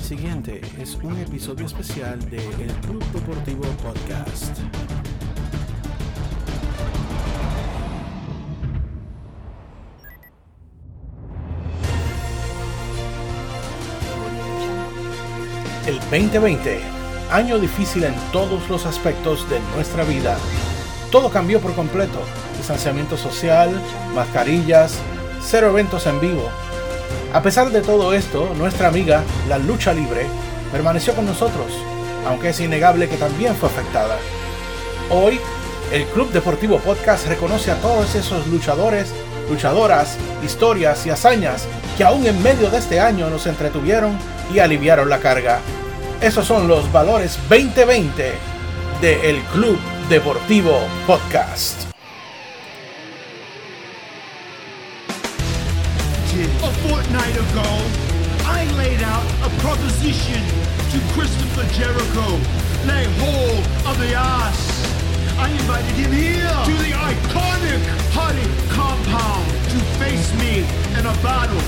Siguiente es un episodio especial de El Club Deportivo Podcast. El 2020, año difícil en todos los aspectos de nuestra vida. Todo cambió por completo. Distanciamiento social, mascarillas, cero eventos en vivo. A pesar de todo esto, nuestra amiga, la lucha libre, permaneció con nosotros, aunque es innegable que también fue afectada. Hoy, el Club Deportivo Podcast reconoce a todos esos luchadores, luchadoras, historias y hazañas que aún en medio de este año nos entretuvieron y aliviaron la carga. Esos son los valores 2020 de El Club Deportivo Podcast. Ago, I laid out a proposition to Christopher Jericho, lay hold of the ass. I invited him here to the iconic Honey compound to face me in a battle,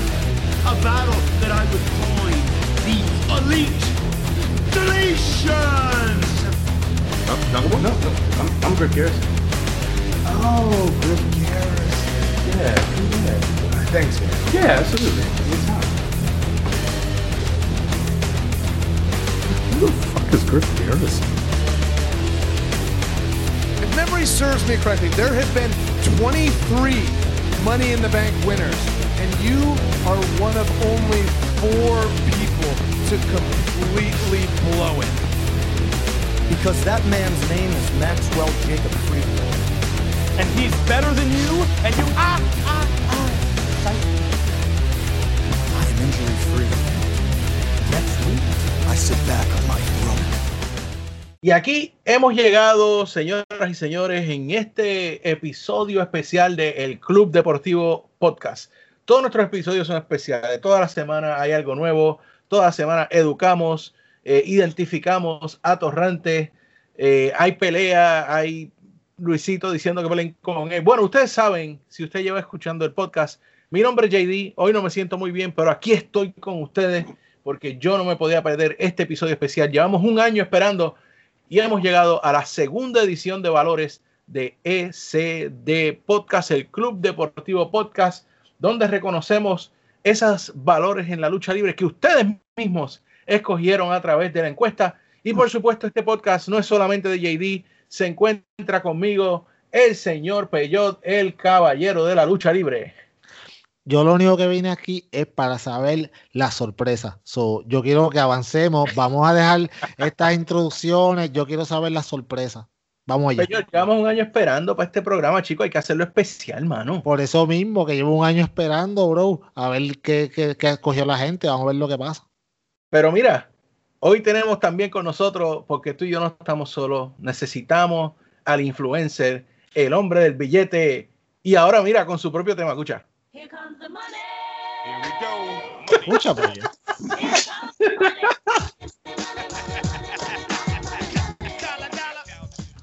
a battle that I would coin the Elite Deletions. Oh, no, no, no, no. I'm, I'm Griff Garrison. Oh, Griff Garrison. Yeah, yeah. Thanks, man. Yeah, absolutely. Is Griff Garrison? If memory serves me correctly, there have been 23 Money in the Bank winners, and you are one of only four people to completely blow it. Because that man's name is Maxwell Jacob Friedman. and he's better than you, and you ah ah ah. I am injury free. Next week, I sit back on my throne. Y aquí hemos llegado, señoras y señores, en este episodio especial de El Club Deportivo Podcast. Todos nuestros episodios son especiales. Toda la semana hay algo nuevo. Toda la semana educamos, eh, identificamos atorrantes. eh, hay pelea, hay Luisito diciendo que peleen con él. Bueno, ustedes saben, si usted lleva escuchando el podcast, mi nombre es JD. Hoy no me siento muy bien, pero aquí estoy con ustedes porque yo no me podía perder este episodio especial. Llevamos un año esperando y hemos llegado a la segunda edición de valores de ECD Podcast, el Club Deportivo Podcast, donde reconocemos esos valores en la lucha libre que ustedes mismos escogieron a través de la encuesta. Y por supuesto, este podcast no es solamente de JD, se encuentra conmigo el señor Peyot, el caballero de la lucha libre. Yo lo único que vine aquí es para saber la sorpresa. So, yo quiero que avancemos. Vamos a dejar estas introducciones. Yo quiero saber la sorpresa. Vamos allá. Peyot, llevamos un año esperando para este programa, chicos. Hay que hacerlo especial, mano. Por eso mismo que llevo un año esperando, bro, a ver qué, qué, qué escogió la gente. Vamos a ver lo que pasa. Pero mira, hoy tenemos también con nosotros, porque tú y yo no estamos solos, necesitamos al influencer, el hombre del billete. Y ahora mira, con su propio tema, escucha. Here comes the money. Here we go. Escucha, pues.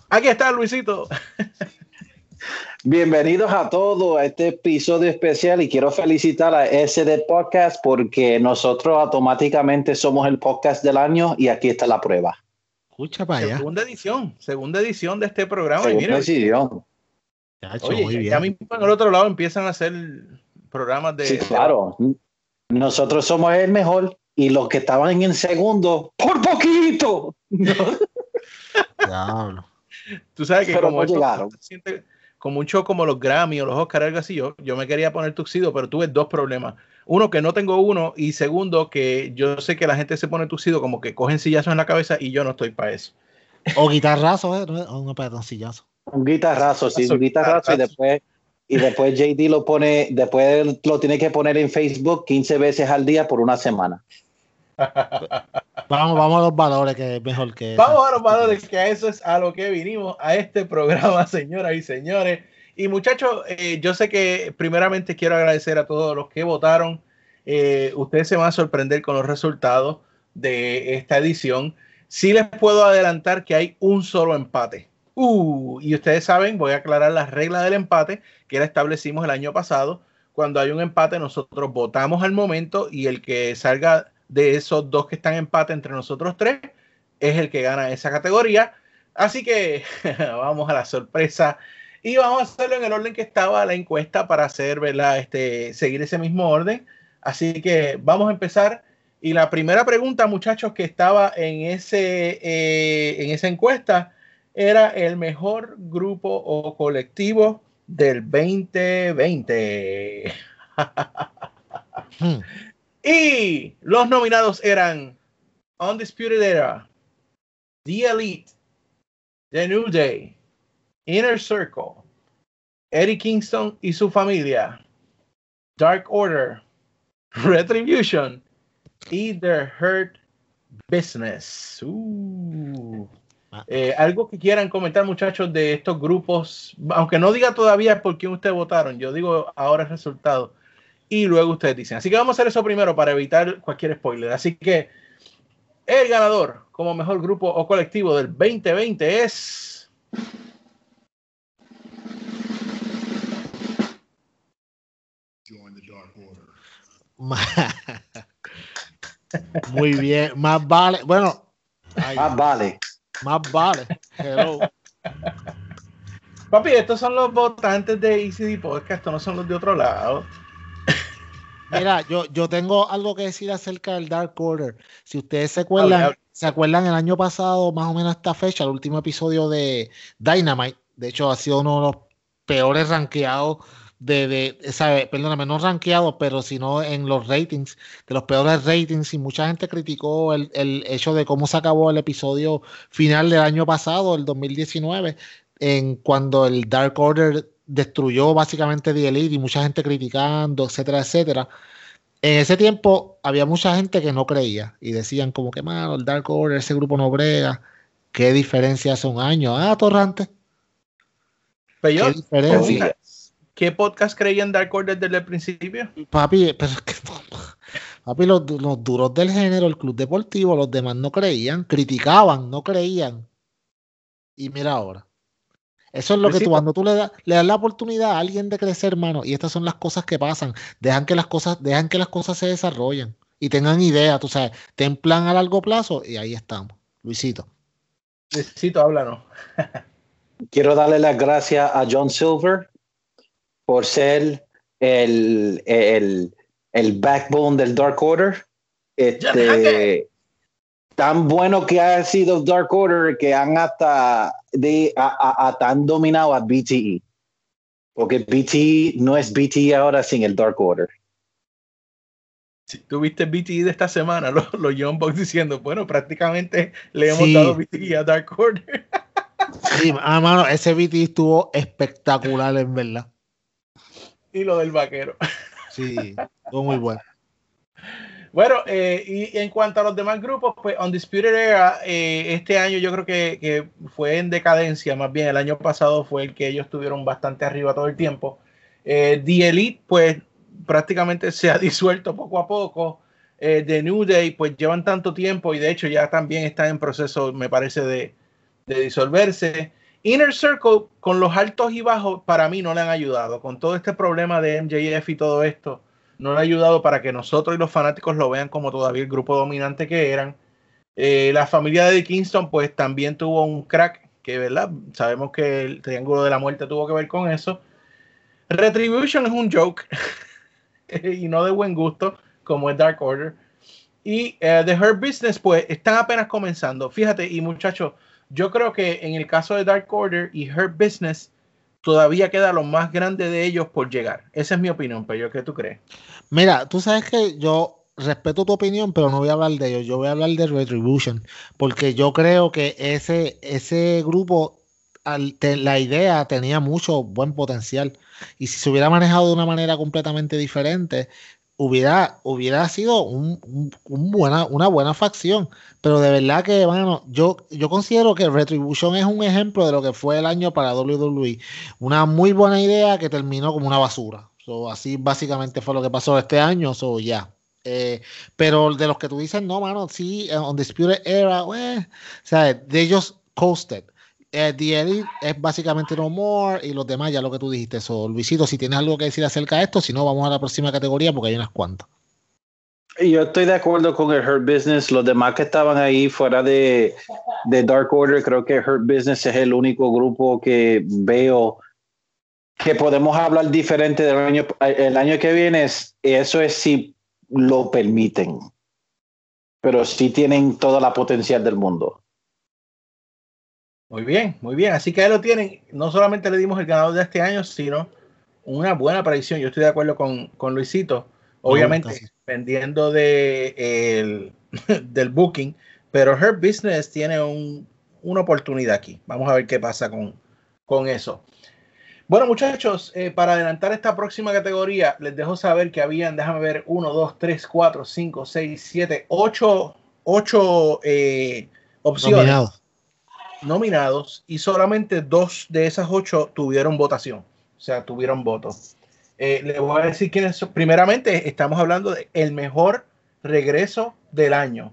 Aquí está Luisito. Bienvenidos a todos a este episodio especial y quiero felicitar a SD Podcast porque nosotros automáticamente somos el podcast del año y aquí está la prueba. Escucha para allá. Segunda edición, segunda edición de este programa. Y Segunda mira, edición. Chacho, oye, muy ya bien. mismo en el otro lado empiezan a hacer programas de. Sí, claro. Nosotros somos el mejor y los que estaban en segundo, por poquito. Diablo. Tú sabes que Pero como no esto llegaron. se siente como un show como los Grammy o los Oscar, algo así, yo, yo me quería poner tuxido, pero tuve dos problemas. Uno, que no tengo uno, y segundo, que yo sé que la gente se pone tuxido como que cogen sillazos en la cabeza y yo no estoy para eso. O guitarrazo, ¿eh? No, o un pedacillazo. Un guitarrazo, sí, un guitarrazo y después y después JD lo pone, después lo tiene que poner en Facebook 15 veces al día por una semana. Vamos, vamos a los valores, que es mejor que. eso. Vamos a los valores, que a eso es a lo que vinimos a este programa, señoras y señores. Y muchachos, eh, yo sé que primeramente quiero agradecer a todos los que votaron. Eh, ustedes se van a sorprender con los resultados de esta edición. Sí les puedo adelantar que hay un solo empate. Uh, y ustedes saben, voy a aclarar las reglas del empate que la establecimos el año pasado. Cuando hay un empate, nosotros votamos al momento y el que salga de esos dos que están en empate entre nosotros tres es el que gana esa categoría. Así que vamos a la sorpresa y vamos a hacerlo en el orden que estaba la encuesta para hacer, ¿verdad? Este, seguir ese mismo orden. Así que vamos a empezar. Y la primera pregunta, muchachos, que estaba en, ese, eh, en esa encuesta era el mejor grupo o colectivo del 2020. Hmm. Y los nominados eran Undisputed Era, The Elite, The New Day, Inner Circle, Eddie Kingston y su familia, Dark Order, Retribution y The Hurt Business. Uh. Eh, algo que quieran comentar, muchachos, de estos grupos, aunque no diga todavía por quién ustedes votaron, yo digo ahora el resultado y luego ustedes dicen. Así que vamos a hacer eso primero para evitar cualquier spoiler. Así que el ganador como mejor grupo o colectivo del 2020 es. Muy bien, más vale. Bueno, Más vale. Más vale. Hello. Papi, estos son los votantes de ECD Podcast, estos no son los de otro lado. Mira, yo, yo tengo algo que decir acerca del Dark Order. Si ustedes se acuerdan, se acuerdan el año pasado, más o menos a esta fecha, el último episodio de Dynamite, de hecho ha sido uno de los peores rankeados de, de ¿sabe? perdóname, no rankeados, pero sino en los ratings, de los peores ratings, y mucha gente criticó el, el hecho de cómo se acabó el episodio final del año pasado, el 2019, en cuando el Dark Order destruyó básicamente The Elite y mucha gente criticando, etcétera, etcétera. En ese tiempo había mucha gente que no creía y decían como que, mano, el Dark Order, ese grupo no brega. ¿Qué diferencia hace un año? Ah, Torrante. Pero ¿Qué yo, diferencia? ¿Qué podcast creían Dark Order desde el principio? Papi, pero es que papi, los, los duros del género, el club deportivo, los demás no creían, criticaban, no creían. Y mira ahora. Eso es lo que tú, Luisito. cuando tú le, das le das la oportunidad a alguien de crecer, hermano, y estas son las cosas que pasan. Dejan que las cosas, dejan que las cosas se desarrollen y tengan idea, tú sabes, ten plan a largo plazo y ahí estamos. Luisito. Necesito háblanos. Quiero darle las gracias a John Silver por ser el, el, el backbone del Dark Order. Este, tan bueno que ha sido Dark Order que han hasta de, a, a- a- tan dominado a BTE. Porque BTE no es BTE ahora sin el Dark Order. Si tuviste BTE de esta semana, los, los Young Bucks diciendo, bueno, prácticamente le hemos Sí. dado BTE a Dark Order. Sí, ah, mano, ese BT estuvo espectacular, en verdad. Y lo del vaquero. Sí, estuvo muy bueno. Bueno, eh, y en cuanto a los demás grupos, pues Undisputed Era, eh, este año yo creo que, que fue en decadencia, más bien el año pasado fue el que ellos estuvieron bastante arriba todo el tiempo. Eh, The Elite, pues prácticamente se ha disuelto poco a poco. Eh, The New Day, pues llevan tanto tiempo y de hecho ya también están en proceso, me parece, de, de disolverse. Inner Circle, con los altos y bajos, para mí no le han ayudado. Con todo este problema de MJF y todo esto, no le ha ayudado para que nosotros y los fanáticos lo vean como todavía el grupo dominante que eran. Eh, la familia de Kingston, pues también tuvo un crack, que verdad, sabemos que el Triángulo de la Muerte tuvo que ver con eso. Retribution es un joke y no de buen gusto, como es Dark Order. Y eh, The Hurt Business, pues están apenas comenzando. Fíjate, y muchachos, yo creo que en el caso de Dark Order y Hurt Business, todavía queda lo más grande de ellos por llegar. Esa es mi opinión, pero ¿qué tú crees? Mira, tú sabes que yo respeto tu opinión, pero no voy a hablar de ellos. Yo voy a hablar de Retribution, porque yo creo que ese, ese grupo, la idea tenía mucho buen potencial. Y si se hubiera manejado de una manera completamente diferente, hubiera, hubiera sido un- un- buena, una buena facción. Pero de verdad que, bueno, yo, yo considero que Retribution es un ejemplo de lo que fue el año para WWE. Una muy buena idea que terminó como una basura. Así básicamente fue lo que pasó este año. So, ya. Eh, pero de los que tú dices, no, mano, sí, eh, Undisputed Era, eh, o sea, de ellos coasted. The Elite es básicamente No More y los demás, ya lo que tú dijiste. So, Luisito, si tienes algo que decir acerca de esto, si no, vamos a la próxima categoría porque hay unas cuantas. Yo estoy de acuerdo con el Hurt Business. Los demás que estaban ahí fuera de, Dark Order, creo que Hurt Business es el único grupo que veo que podemos hablar diferente del año, el año que viene. Es, eso es si lo permiten. Pero sí tienen toda la potencial del mundo. Muy bien, muy bien. Así que ahí lo tienen. No solamente le dimos el ganador de este año, sino una buena predicción. Yo estoy de acuerdo con, con Luisito. Obviamente, dependiendo de el, del booking, pero Her Business tiene un, una oportunidad aquí. Vamos a ver qué pasa con, con eso. Bueno, muchachos, eh, para adelantar esta próxima categoría, les dejo saber que habían, déjame ver, 1, 2, 3, 4, 5, 6, 7, 8, 8 eh, opciones Nominados. Nominados y solamente dos de esas ocho tuvieron votación, o sea, tuvieron votos. Eh, le voy a decir quiénes son. Primeramente, estamos hablando de el mejor regreso del año.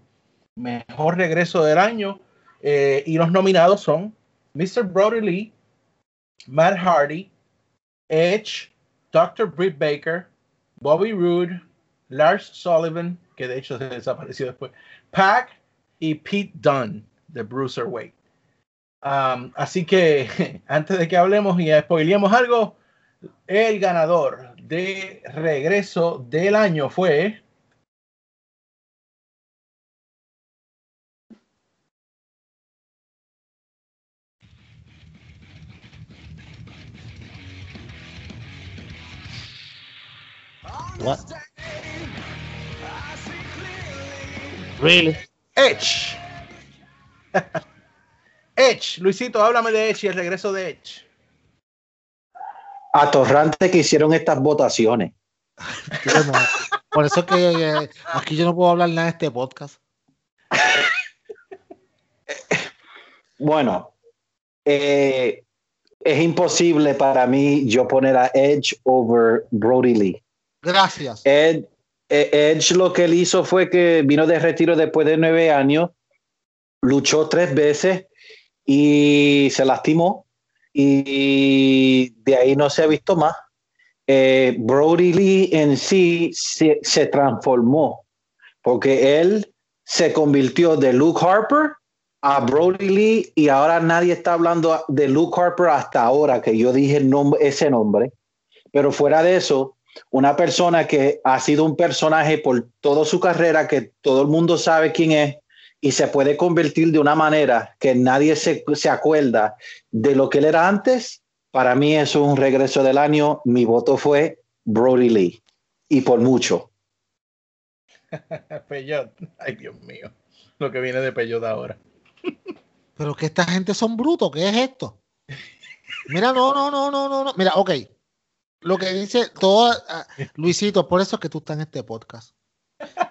Mejor regreso del año. eh, y los nominados son Mr. Brody Lee, Matt Hardy, Edge, Dr. Britt Baker, Bobby Roode, Lars Sullivan, que de hecho se desapareció después, Pac y Pete Dunne de Bruiserweight. Um, así que antes de que hablemos y spoilemos algo, el ganador de regreso del año fue What? Really? Edge. Edge, Luisito, háblame de Edge y el regreso de Edge. Atorrante que hicieron estas votaciones. Por eso es que eh, aquí yo no puedo hablar nada de este podcast. Bueno, eh, es imposible para mí yo poner a Edge over Brody Lee. Gracias. Ed- eh, Edge lo que él hizo fue que vino de retiro después de nueve años, luchó tres veces y se lastimó y de ahí no se ha visto más. Eh, Brody Lee en sí se, se transformó porque él se convirtió de Luke Harper a Brody Lee y ahora nadie está hablando de Luke Harper hasta ahora que yo dije nombre, ese nombre. Pero fuera de eso, una persona que ha sido un personaje por toda su carrera, que todo el mundo sabe quién es, y se puede convertir de una manera que nadie se, se acuerda de lo que él era antes, para mí eso es un regreso del año. Mi voto fue Brody Lee, y por mucho. Peyot. Ay, Dios mío. Lo que viene de Peyot ahora. Pero que esta gente son brutos, ¿qué es esto? Mira, no, no, no, no, no, no. Mira, ok. Lo que dice todo ah, Luisito, por eso es que tú estás en este podcast.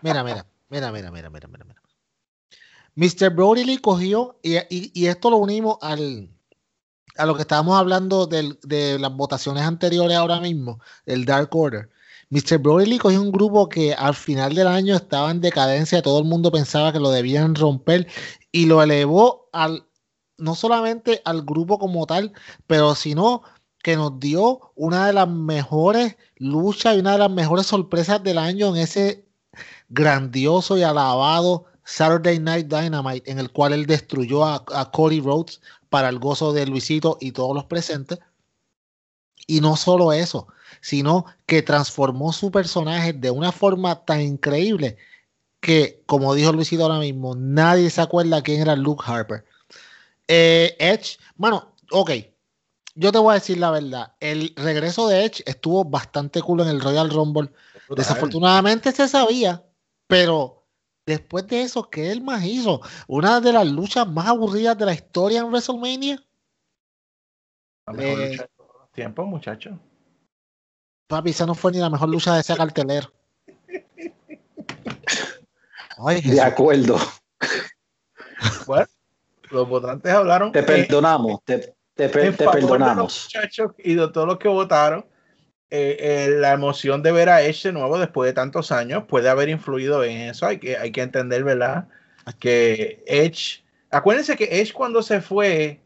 Mira, mira, mira, mira, mira, mira, mira, mira. Mr. Brody Lee cogió, y, y- esto lo unimos al, a lo que estábamos hablando de las votaciones anteriores ahora mismo, el Dark Order. Mr. Brody Lee cogió un grupo que al final del año estaba en decadencia, todo el mundo pensaba que lo debían romper y lo elevó al no solamente al grupo como tal, pero sino que nos dio una de las mejores luchas y una de las mejores sorpresas del año en ese grandioso y alabado Saturday Night Dynamite, en el cual él destruyó a, a Cody Rhodes para el gozo de Luisito y todos los presentes. Y no solo eso, sino que transformó su personaje de una forma tan increíble que, como dijo Luisito ahora mismo, nadie se acuerda quién era Luke Harper. Eh, Edge, bueno, ok, yo te voy a decir la verdad, el regreso de Edge estuvo bastante cool en el Royal Rumble. Desafortunadamente se sabía, pero después de eso, ¿qué él más hizo? Una de las luchas más aburridas de la historia en WrestleMania. La mejor Eh, lucha de todos los tiempos, muchacho. Papi, esa no fue ni la mejor lucha de ese cartelero. Ay, De acuerdo. Bueno, los votantes hablaron. Te eh, perdonamos, te, te, perdonamos. muchachos y de todos los que votaron. Eh, eh, la emoción de ver a Edge de nuevo después de tantos años puede haber influido en eso. Hay que, hay que entender, ¿verdad? Que Edge, acuérdense que Edge cuando se fue,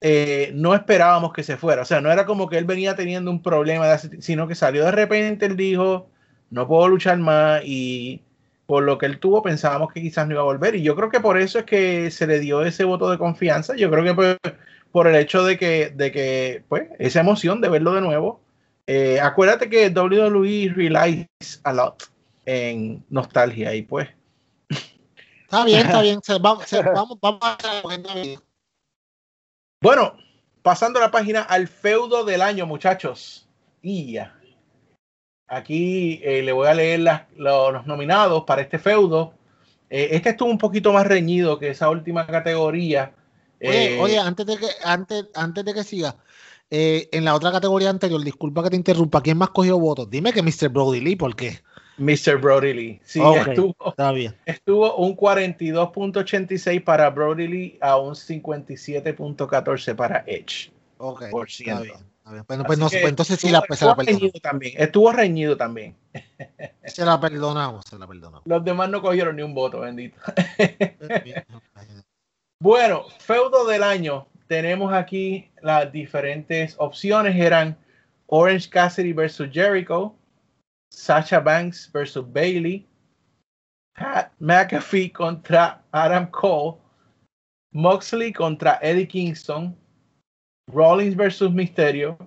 eh, no esperábamos que se fuera. O sea, no era como que él venía teniendo un problema, de sino que salió de repente, él dijo, no puedo luchar más y por lo que él tuvo, pensábamos que quizás no iba a volver. Y yo creo que por eso es que se le dio ese voto de confianza. Yo creo que por, por el hecho de que, de que, pues, esa emoción de verlo de nuevo. Eh, acuérdate que WWE relies a lot en nostalgia y pues. Está bien, está bien. Se- vamos, se- vamos, vamos a Bueno, pasando la página al feudo del año, muchachos. Y ya. Aquí eh, le voy a leer las- lo- los nominados para este feudo. Eh, este estuvo un poquito más reñido que esa última categoría. Oye, Eh, oye, antes de que, antes, antes de que siga, eh, en la otra categoría anterior, disculpa que te interrumpa, ¿quién más cogió votos? Dime que Mr. Brody Lee, ¿por qué? Mr. Brody Lee. Sí, Ok, estuvo, Está bien. estuvo un 42.86 para Brody Lee a un 57.14 para Edge. Ok, Por está bien. está bien. Bueno, pues, no, pues entonces sí la, se la perdonamos. también. Estuvo reñido también. Se la perdonamos, se la perdonamos. Los demás no cogieron ni un voto, bendito. Bueno, feudo del año. Tenemos aquí las diferentes opciones. Eran Orange Cassidy versus Jericho, Sasha Banks versus Bailey, Pat McAfee contra Adam Cole, Moxley contra Eddie Kingston, Rollins versus Mysterio,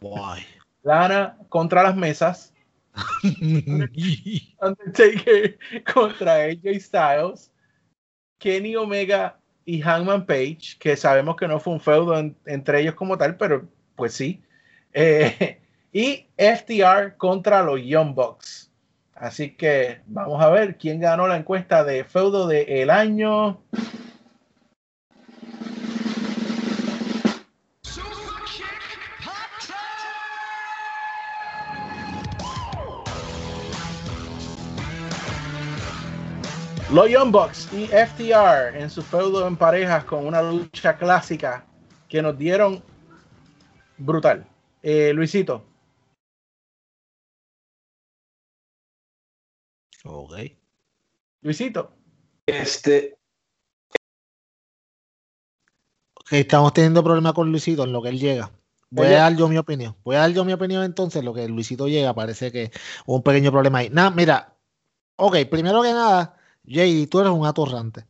Guay. Lana contra las mesas, Undertaker contra AJ Styles, Kenny Omega y Hangman Page, que sabemos que no fue un feudo en- entre ellos como tal, pero pues sí. Eh, y FTR contra los Young Bucks. Así que vamos a ver quién ganó la encuesta de feudo del año. Los Young Bucks y FTR en su feudo en parejas con una lucha clásica que nos dieron brutal. Eh, Luisito, Ok. Luisito. Este, Ok, estamos teniendo problemas con Luisito en lo que él llega. Voy Oye. a dar yo mi opinión. Voy a dar yo mi opinión entonces. Lo que Luisito llega, parece que hubo un pequeño problema ahí. Nada, mira. Ok, primero que nada, JD, tú eres un atorrante.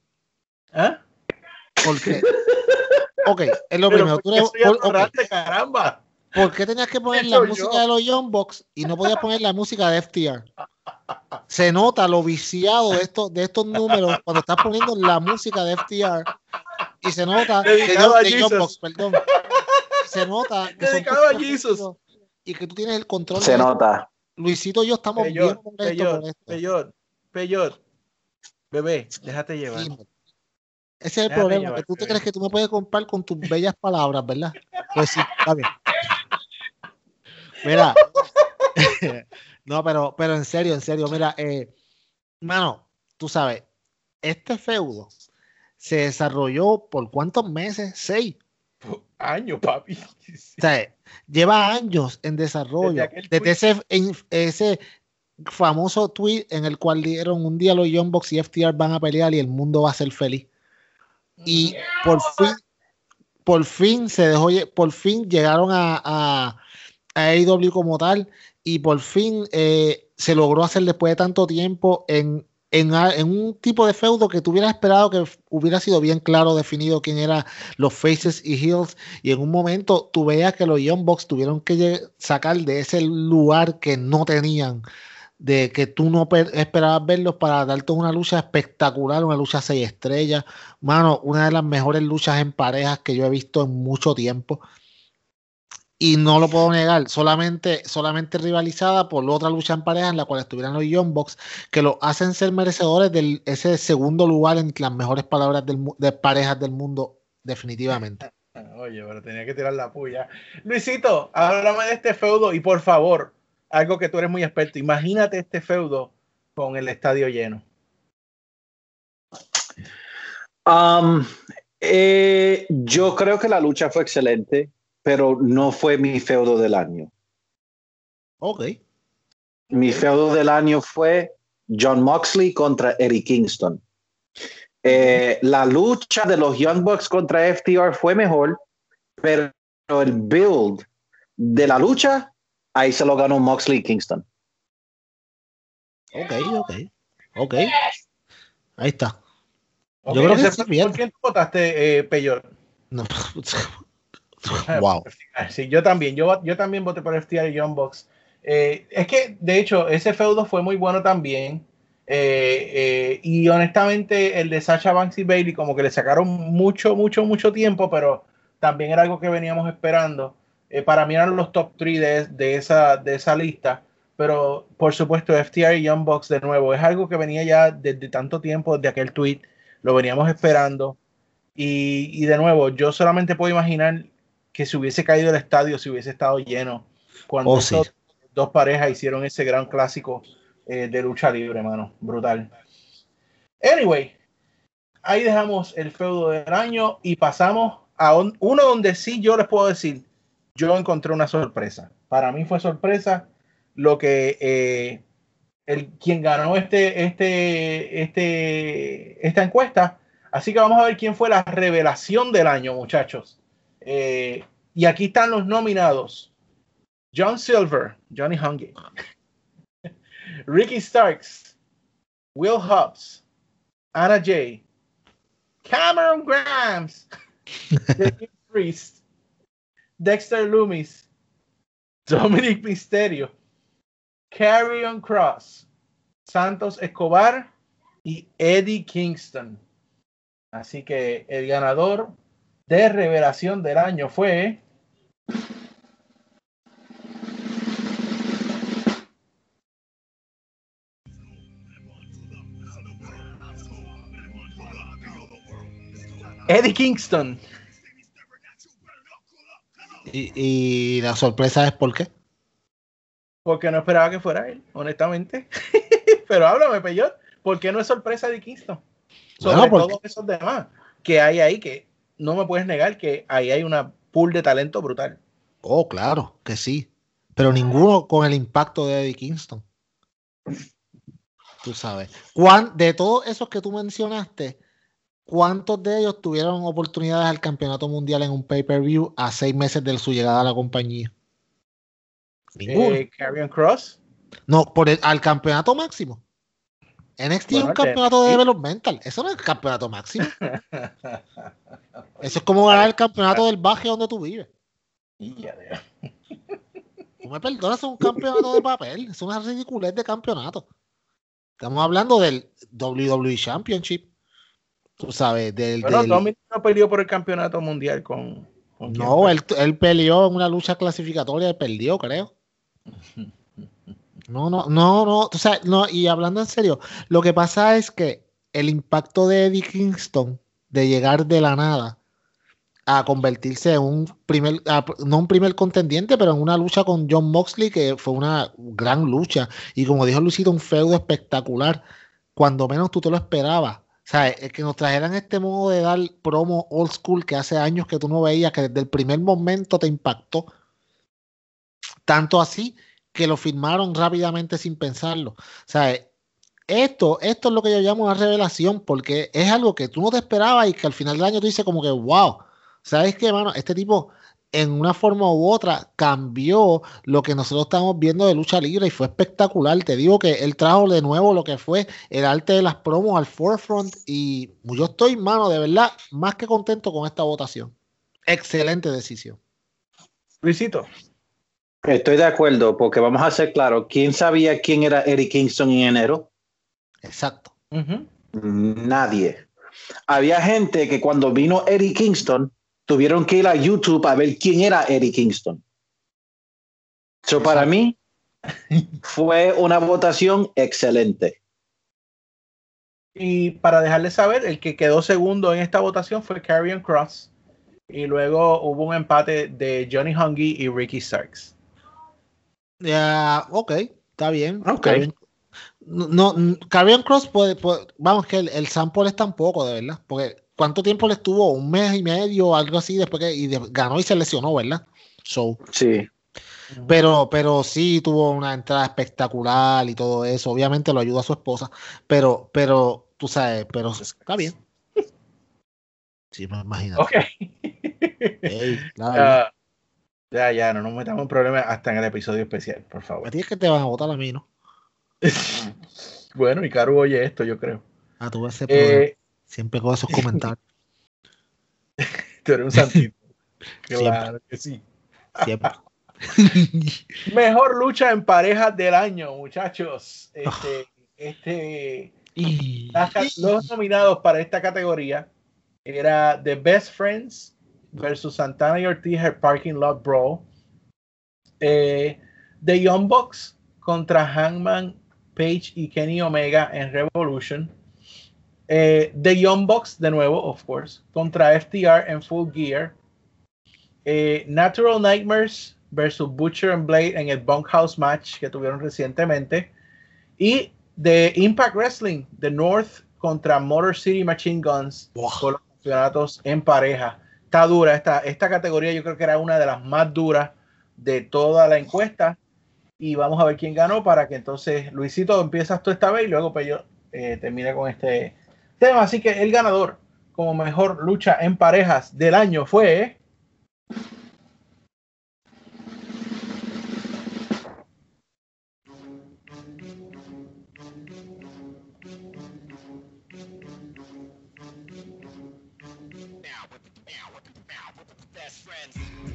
¿Ah? Porque. Ok, es lo primero. ¿por Tú qué eres- soy por- atorrante, caramba? ¿Por qué tenías que poner la música yo. de los Young Bucks y no podías poner la música de FTR? Se nota lo viciado de estos, de estos números cuando estás poniendo la música de FTR y se nota de, Dedicado Young- a de Young. Bucks, perdón. Se nota que son Dedicado a Jesus. y que tú tienes el control. se de esto. nota. Luisito y yo estamos bien Peyot, molestos por esto. Peyot, Peyot. Bebé, déjate llevar. Sí, Ese es el problema, llevar, que tú te crees que tú me puedes comprar con tus bellas palabras, ¿verdad? Pues sí, está bien. Mira, no, pero, pero en serio, en serio, mira, eh, mano, tú sabes, este feudo se desarrolló por cuántos meses? Seis. Año, papi. O sea, lleva años en desarrollo. Desde ese, en- ese famoso tweet en el cual dijeron un día los Young Bucks y FTR van a pelear y el mundo va a ser feliz. Y por fin, por fin se dejó, por fin llegaron a, a, a AEW como tal y por fin eh, se logró hacer después de tanto tiempo en, en, un tipo de feudo que tú hubieras esperado que hubiera sido bien claro definido quién eran los faces y heels. Y en un momento tú veías que los Young Bucks tuvieron que sacar de ese lugar que no tenían de que tú no per- esperabas verlos para darte una lucha espectacular, una lucha seis estrellas, mano, una de las mejores luchas en parejas que yo he visto en mucho tiempo. Y no lo puedo negar, solamente, solamente rivalizada por otra lucha en pareja en la cual estuvieran los Young Bucks, que lo hacen ser merecedores de ese segundo lugar en las mejores palabras del, de parejas del mundo, definitivamente. Oye, pero tenía que tirar la puya. Luisito, háblame de este feudo y por favor, algo que tú eres muy experto. Imagínate este feudo con el estadio lleno. Um, eh, yo creo que la lucha fue excelente, pero no fue mi feudo del año. Ok. Mi feudo del año fue John Moxley contra Eddie Kingston. Eh, la lucha de los Young Bucks contra FTR fue mejor, pero el build de la lucha, ahí se lo ganó Moxley y Kingston. Ok, ok. Ok. Ahí está. Ok, Yo creo que fue- bien. ¿Por quién tú votaste, eh, Peyor? No. wow. Ah, Sí, yo también. Yo, yo también voté por FTR y John Box. Eh, es que, de hecho, ese feudo fue muy bueno también. Eh, eh, y honestamente, el de Sacha Banks y Bailey, como que le sacaron mucho, mucho, mucho tiempo, pero también era algo que veníamos esperando. Eh, para mí eran los top 3 de, de esa, de esa lista. Pero por supuesto, FTR y Young Bucks de nuevo es algo que venía ya desde tanto tiempo, desde aquel tweet. Lo veníamos esperando. Y, y de nuevo, yo solamente puedo imaginar que si hubiese caído el estadio, si hubiese estado lleno, cuando Oh, sí. estos dos parejas hicieron ese gran clásico eh, de lucha libre, mano. Brutal. Anyway, ahí dejamos el feudo del año y pasamos a un- uno donde sí yo les puedo decir, yo encontré una sorpresa. Para mí fue sorpresa lo que eh, el, quien ganó este, este, este, esta encuesta. Así que vamos a ver quién fue la revelación del año, muchachos. Eh, y aquí están los nominados. John Silver, Johnny Hungry, Ricky Starks, Will Hobbs, Anna Jay, Cameron Grimes, Priest, Dexter Loomis, Dominic Mysterio, Carrion Cross, Santos Escobar y Eddie Kingston. Así que el ganador de revelación del año fue Eddie Kingston. Y, y la sorpresa es por qué. Porque no esperaba que fuera él, honestamente. Pero háblame, Peyot, ¿por qué no es sorpresa de Kingston? Sobre Bueno, porque- todos esos demás que hay ahí, que no me puedes negar que ahí hay una pool de talento brutal. Oh, claro, que sí. Pero ninguno con el impacto de Eddie Kingston. Tú sabes. ¿Cuán- de todos esos que tú mencionaste, ¿cuántos de ellos tuvieron oportunidades al campeonato mundial en un pay-per-view a seis meses de su llegada a la compañía? Ninguno. Eh, Karrion Cross, No, por el- al campeonato máximo. NXT es un campeonato de developmental. Eso no es el campeonato máximo. Eso es como ganar el campeonato del baje donde tú vives. Tú me perdonas, es un campeonato de papel. Es una ridiculez de campeonato. Estamos hablando del WWE Championship. Tú sabes, del. Bueno, del- Dominic no peleó por el campeonato mundial con. no, él, él peleó en una lucha clasificatoria y perdió, creo. No, no, no, no. O sea, no, y hablando en serio, lo que pasa es que el impacto de Eddie Kingston de llegar de la nada a convertirse en un primer, a- no un primer contendiente, pero en una lucha con John Moxley, que fue una gran lucha. Y como dijo Luisito, un feudo espectacular. Cuando menos tú te lo esperabas. Sea, es que nos trajeran este modo de dar promo old school que hace años que tú no veías, que desde el primer momento te impactó. Tanto así que lo firmaron rápidamente sin pensarlo. O sea, esto, esto es lo que yo llamo una revelación, porque es algo que tú no te esperabas y que al final del año tú dices como que, wow, ¿sabes qué, mano? Este tipo en una forma u otra cambió lo que nosotros estamos viendo de lucha libre y fue espectacular. Te digo que él trajo de nuevo lo que fue el arte de las promos al forefront y yo estoy, mano, de verdad, más que contento con esta votación. Excelente decisión. Luisito. Estoy de acuerdo, porque vamos a ser claros. ¿Quién sabía quién era Eddie Kingston en enero? Exacto. Nadie. Había gente que cuando vino Eddie Kingston tuvieron que ir a YouTube a ver quién era Eddie Kingston. So, para mí fue una votación excelente. Y para dejarles saber, el que quedó segundo en esta votación fue Karrion Cross. Y luego hubo un empate de Johnny Hungy y Ricky Starks. Ya, ok, está bien. Ok. Carrion- no, no, Carrion Cross puede, puede- vamos, que el, el sample es tampoco, de verdad. Porque ¿cuánto tiempo le estuvo? Un mes y medio, algo así, después que y de- ganó y se lesionó, ¿verdad? So, Sí. pero, pero sí tuvo una entrada espectacular y todo eso. Obviamente lo ayuda a su esposa, pero, pero, tú sabes, pero está bien. Sí, me imagino. Ok. Claro. Ya, ya, no nos metamos en problemas hasta en el episodio especial, por favor. a ti es que te van a votar a mí, ¿no? bueno, y Caru oye esto, yo creo. Ah, tú ves ese programa. Eh, Siempre con esos comentarios. tú eres un santito. claro que sí. Siempre. Mejor lucha en parejas del año, muchachos. Este, este, Y- las ca- los nominados para esta categoría era The Best Friends versus Santana y Ortiz, el Parking Lot Brawl. Eh, The Young Bucks contra Hangman Page y Kenny Omega en Revolution. Eh, The Young Bucks, de nuevo, of course, contra FTR en Full Gear. Eh, Natural Nightmares versus Butcher and Blade en el Bunkhouse match que tuvieron recientemente. Y de Impact Wrestling, The North contra Motor City Machine Guns Wow. por los campeonatos en pareja. Está dura esta, esta categoría, yo creo que era una de las más duras de toda la encuesta. Y vamos a ver quién ganó para que entonces Luisito empiezas tú esta vez y luego pues yo eh, termine con este tema. Así que el ganador como mejor lucha en parejas del año fue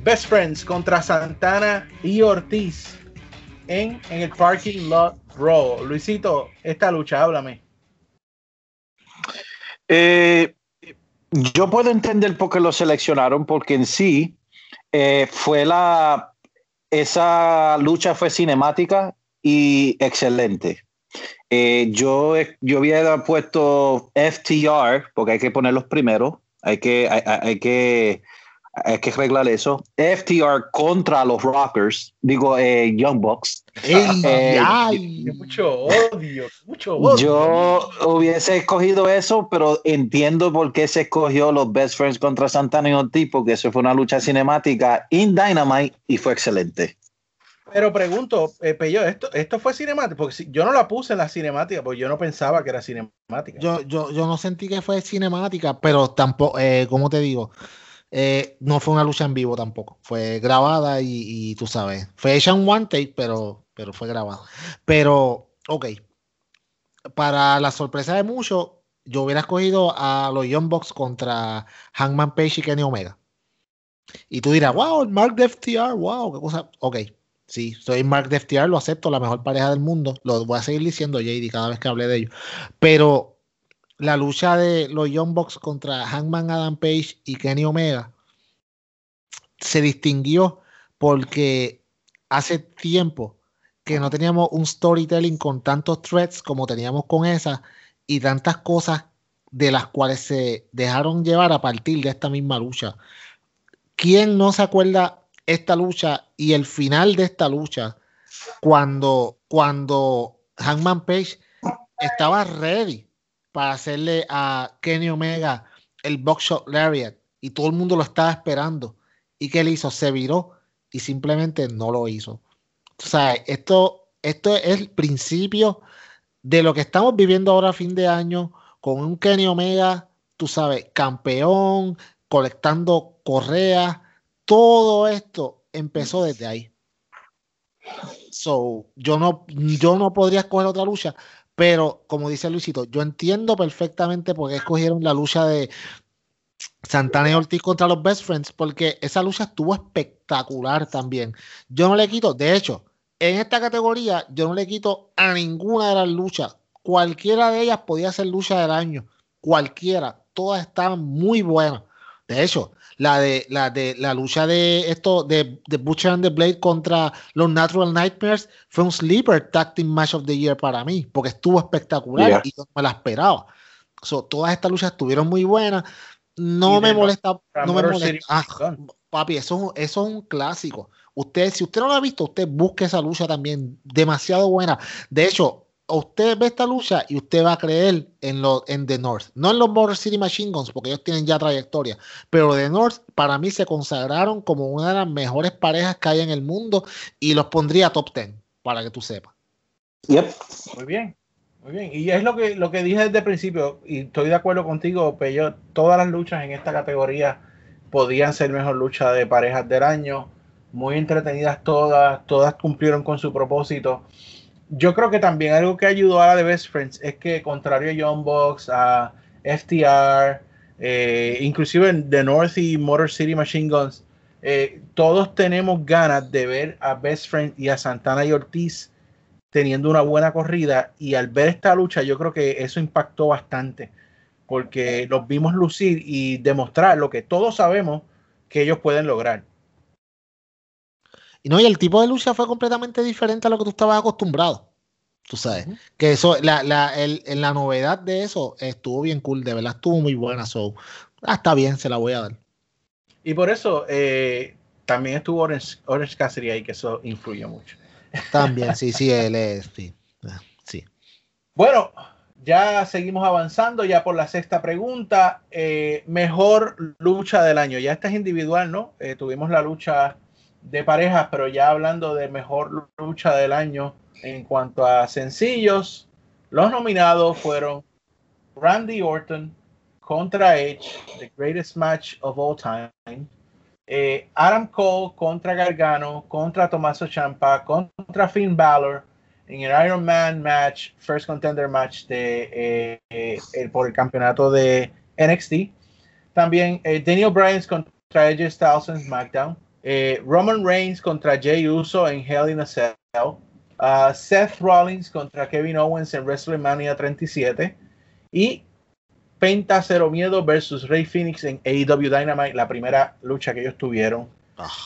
Best Friends contra Santana y Ortiz en, en el Parking Lot Brawl. Luisito, esta lucha, háblame. Eh, yo puedo entender por qué lo seleccionaron, porque en sí eh, fue la. Esa lucha fue cinemática y excelente. Eh, yo, yo había puesto FTR, porque hay que ponerlos primero, hay que, hay que, hay que arreglar eso. FTR contra los Rockers, digo, eh, Young Bucks. ¡Ey! Eh, ¡Ay! Mucho odio, mucho odio. Yo hubiese escogido eso, pero entiendo por qué se escogió los Best Friends contra Santana y Ortiz, porque eso fue una lucha cinemática in Dynamite y fue excelente. Pero pregunto, eh, Peyo, ¿esto, ¿esto fue cinemática? Porque si- yo no la puse en la cinemática, porque yo no pensaba que era cinemática. Yo, yo, yo no sentí que fue cinemática, pero tampoco, eh, como te digo, eh, no fue una lucha en vivo tampoco. Fue grabada y, tú sabes, fue hecha en one take, pero, pero fue grabada. Pero, ok, para la sorpresa de muchos, yo hubiera escogido a los Young Bucks contra Hangman Page y Kenny Omega. Y tú dirás, wow, el Mark de FTR, wow, qué cosa. Ok, sí, soy Mark de FTR, lo acepto, la mejor pareja del mundo. Lo voy a seguir diciendo, JD, cada vez que hable de ellos. Pero la lucha de los Young Bucks contra Hangman Adam Page y Kenny Omega se distinguió porque hace tiempo que no teníamos un storytelling con tantos threads como teníamos con esa y tantas cosas de las cuales se dejaron llevar a partir de esta misma lucha. ¿Quién no se acuerda esta lucha y el final de esta lucha cuando, cuando Hangman Page estaba ready para hacerle a Kenny Omega el Buckshot Lariat y todo el mundo lo estaba esperando. ¿Y qué le hizo? Se viró y simplemente no lo hizo. O sea, esto, esto es el principio de lo que estamos viviendo ahora fin de año con un Kenny Omega, tú sabes, campeón, colectando correas. Todo esto empezó desde ahí. So, yo no, yo no podría escoger otra lucha, pero como dice Luisito, yo entiendo perfectamente por qué escogieron la lucha de Santana y Ortiz contra los Best Friends, porque esa lucha estuvo espectacular también. Yo no le quito, de hecho, en esta categoría, yo no le quito a ninguna de las luchas. Cualquiera de ellas podía ser lucha del año. Cualquiera. Todas estaban muy buenas. De hecho, la de la de la lucha de esto de, de Butcher and the Blade contra los Natural Nightmares fue un sleeper tag team match of the year para mí, porque estuvo espectacular Yeah. y yo no me la esperaba. So, todas estas luchas estuvieron muy buenas. No me molesta, no me molesta. Ah, papi, eso, eso es un clásico. Usted, si usted no lo ha visto, usted busque esa lucha también, demasiado buena. De hecho, usted ve esta lucha y usted va a creer en lo, en The North, no en los Motor City Machine Guns, porque ellos tienen ya trayectoria, pero The North para mí se consagraron como una de las mejores parejas que hay en el mundo y los pondría top 10, para que tú sepas. Yep. Muy bien, muy bien. Y es lo que, lo que dije desde el principio, y estoy de acuerdo contigo, Peyo, todas las luchas en esta categoría podían ser mejor lucha de parejas del año, muy entretenidas todas, todas cumplieron con su propósito. Yo creo que también algo que ayudó a la de Best Friends es que contrario a Young Box, a FTR, eh, inclusive en The North y Motor City Machine Guns, eh, todos tenemos ganas de ver a Best Friends y a Santana y Ortiz teniendo una buena corrida y al ver esta lucha yo creo que eso impactó bastante porque los vimos lucir y demostrar lo que todos sabemos que ellos pueden lograr. Y no, y el tipo de lucha fue completamente diferente a lo que tú estabas acostumbrado. Tú sabes, que eso, la, la, el, la novedad de eso estuvo bien cool, de verdad estuvo muy buena. So, ah, está bien, se la voy a dar. Y por eso eh, también estuvo Orange, Orange Cassidy ahí, que eso influyó mucho. También, sí, sí, él es, sí. ah, sí. Bueno, ya seguimos avanzando, ya por la sexta pregunta. eh, mejor lucha del año. Ya esta es individual, ¿no? Eh, tuvimos la lucha de parejas, pero ya hablando de mejor lucha del año en cuanto a sencillos, los nominados fueron Randy Orton contra Edge, the greatest match of all time. Eh, Adam Cole contra Gargano, contra Tommaso Ciampa, contra Finn Balor en el Iron Man match, first contender match de, eh, eh, por el campeonato de NXT. También eh, Daniel Bryan contra AJ Styles en SmackDown. Eh, Roman Reigns contra Jey Uso en Hell in a Cell. Ah, Seth Rollins contra Kevin Owens en WrestleMania 37. Y Penta Cero Miedo versus Rey Phoenix en AEW Dynamite, la primera lucha que ellos tuvieron.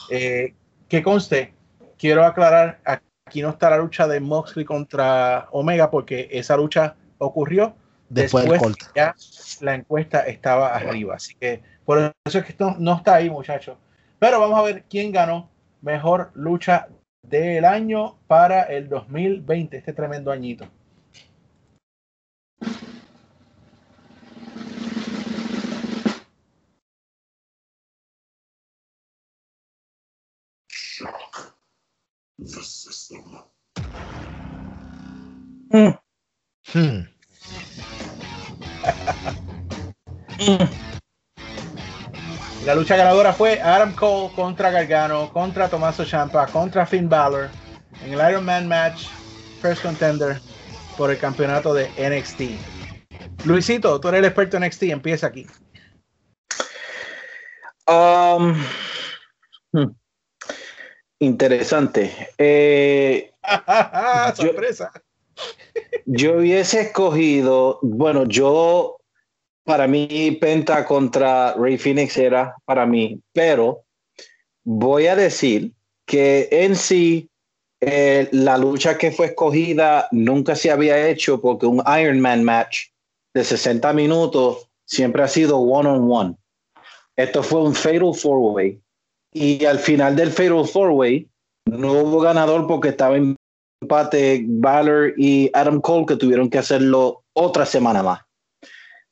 Eh, que conste, quiero aclarar, aquí no está la lucha de Moxley contra Omega porque esa lucha ocurrió Después después, ya la encuesta estaba arriba. Así que por eso es que esto no está ahí, muchachos. Pero vamos a ver quién ganó mejor lucha del año para el 2020, este tremendo añito. Hmm. La lucha ganadora fue Adam Cole contra Gargano, contra Tommaso Ciampa, contra Finn Balor en el Iron Man match, first contender por el campeonato de NXT. Luisito, tú eres el experto en NXT, empieza aquí. Um, hmm. Interesante. Eh, Yo- Sorpresa. yo hubiese escogido, bueno, yo, para mí, Penta contra Ray Phoenix era para mí, pero voy a decir que en sí, eh, la lucha que fue escogida nunca se había hecho porque un Iron Man match de 60 minutos siempre ha sido one on one. Esto fue un Fatal Four Way. Y al final del Fatal Four Way no hubo ganador porque estaba en empate Balor y Adam Cole que tuvieron que hacerlo otra semana más.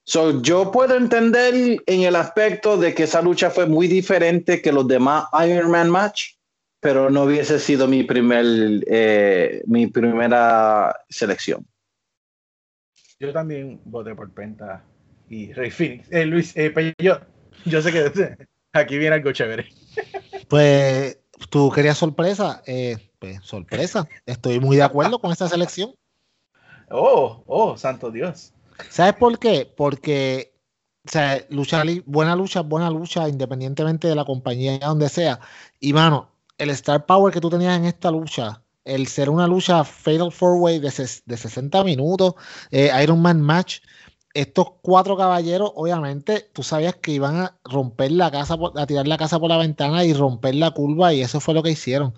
So, yo puedo entender en el aspecto de que esa lucha fue muy diferente que los demás Iron Man match, pero no hubiese sido mi primer eh, mi primera selección. Yo también voté por Penta y Rey Phoenix. Eh, Luis, eh, yo, yo sé que aquí viene algo chévere. Pues tú querías sorpresa, eh, pues sorpresa. Estoy muy de acuerdo con esta selección. Oh, oh, santo Dios. ¿Sabes por qué? Porque o sea, lucha, buena lucha, buena lucha, independientemente de la compañía donde sea. Y mano, el Star Power que tú tenías en esta lucha, el ser una lucha Fatal Four Way de, de 60 minutos, eh, Iron Man Match, estos cuatro caballeros, obviamente, tú sabías que iban a romper la casa, a tirar la casa por la ventana y romper la curva, y eso fue lo que hicieron.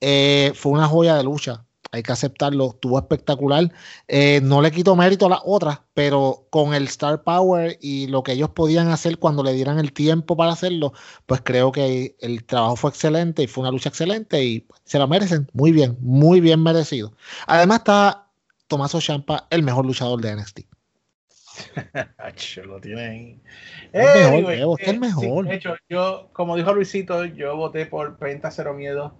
Eh, fue una joya de lucha, hay que aceptarlo, estuvo espectacular. Eh, no le quito mérito a las otras, pero con el Star Power y lo que ellos podían hacer cuando le dieran el tiempo para hacerlo, pues creo que el trabajo fue excelente y fue una lucha excelente y se la merecen. Muy bien, muy bien merecido. Además está Tomaso Champa, el mejor luchador de NXT. Lo tiene ahí. Mejor, Evo, el eh, mejor. sí, de hecho, yo, como dijo Luisito, yo voté por Penta Cero Miedo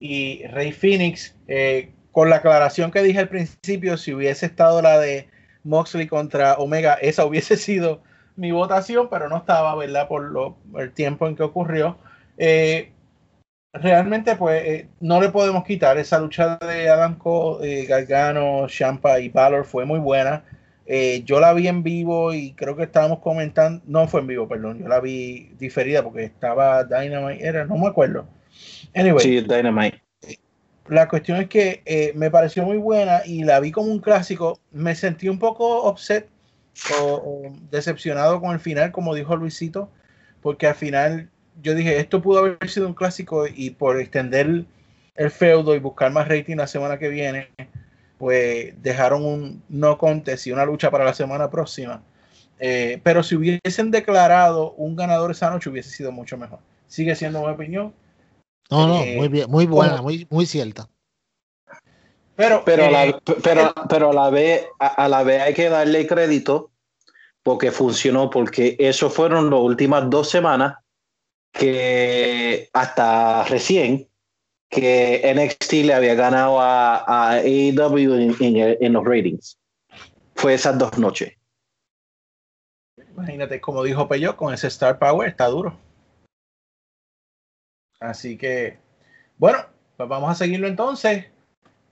y Rey Phoenix. eh, con la aclaración que dije al principio, si hubiese estado la de Moxley contra Omega, esa hubiese sido mi votación, pero no estaba, ¿verdad? Por lo, el tiempo en que ocurrió. Eh, realmente pues eh, no le podemos quitar esa lucha de Adam Cole, eh, Gargano, Champa y Valor fue muy buena. Eh, yo la vi en vivo y creo que estábamos comentando, no fue en vivo, perdón, yo la vi diferida porque estaba Dynamite, era, no me acuerdo. Anyway, Sí, Dynamite. La cuestión es que eh, me pareció muy buena y la vi como un clásico. Me sentí un poco upset o, decepcionado con el final, como dijo Luisito, porque al final yo dije, esto pudo haber sido un clásico y por extender el feudo y buscar más rating la semana que viene, pues dejaron un no contest y una lucha para la semana próxima. Eh, pero si hubiesen declarado un ganador esa noche hubiese sido mucho mejor. Sigue siendo mi opinión. No, no, Eh, muy bien, muy buena, muy, muy cierta. Pero, Pero, a eh, la, pero, pero a la vez, a, a la vez hay que darle crédito porque funcionó, porque eso fueron las últimas dos semanas que hasta recién que NXT le había ganado a, a AEW en, en el- en los ratings. Fue esas dos noches. Imagínate, como dijo Peyo, con ese Star Power está duro. Así que, bueno, pues vamos a seguirlo entonces.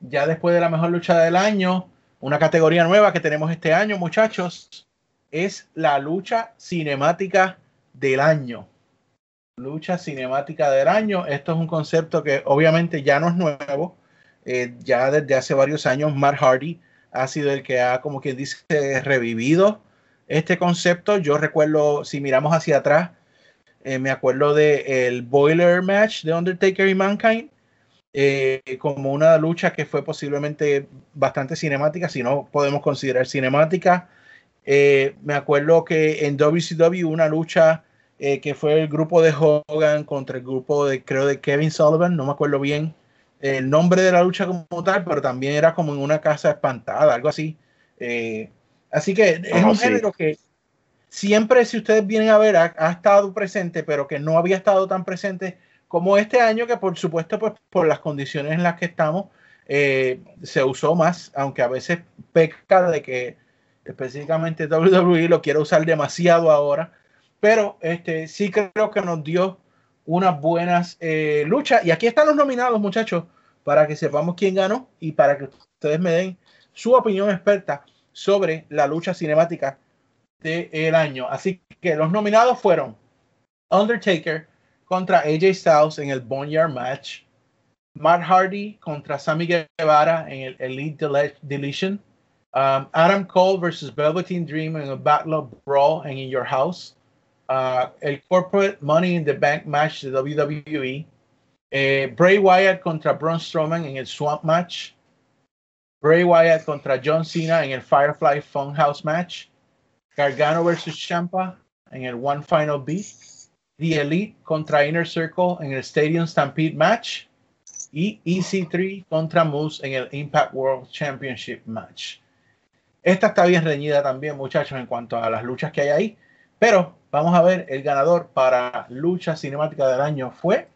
Ya después de la mejor lucha del año, una categoría nueva que tenemos este año, muchachos, es la lucha cinemática del año. Lucha cinemática del año. Esto es un concepto que obviamente ya no es nuevo. Eh, ya desde hace varios años, Matt Hardy ha sido el que ha, como quien dice, revivido este concepto. Yo recuerdo, si miramos hacia atrás, eh, me acuerdo de el Boiler Match de Undertaker y Mankind, eh, como una lucha que fue posiblemente bastante cinemática, si no podemos considerar cinemática. Eh, me acuerdo que en WCW una lucha que fue el grupo de Hogan contra el grupo de, creo, de Kevin Sullivan, no me acuerdo bien el nombre de la lucha como tal, pero también era como en una casa espantada, algo así. Así que es un sí. género que siempre, si ustedes vienen a ver, ha, estado presente, pero que no había estado tan presente como este año, que por supuesto, pues por las condiciones en las que estamos, eh, se usó más, aunque a veces peca de que específicamente WWE lo quiere usar demasiado ahora, pero este sí creo que nos dio unas buenas eh, luchas. Y aquí están los nominados, muchachos, para que sepamos quién ganó y para que ustedes me den su opinión experta sobre la lucha cinemática del año. Así que los nominados fueron Undertaker contra AJ Styles en el Boneyard Match, Matt Hardy contra Sammy Guevara en el Elite Dele- Deletion, um, Adam Cole versus Velveteen Dream en el Battle of Brawl en In Your House, uh, el Corporate Money in the Bank Match de WWE, eh, Bray Wyatt contra Braun Strowman en el Swamp Match, Bray Wyatt contra John Cena en el Firefly Funhouse Match, Gargano versus Champa en el One Final Beat, The Elite contra Inner Circle en el Stadium Stampede Match y EC3 contra Moose en el Impact World Championship Match. Esta está bien reñida también, muchachos, en cuanto a las luchas que hay ahí. Pero vamos a ver, el ganador para lucha cinemática del año fue.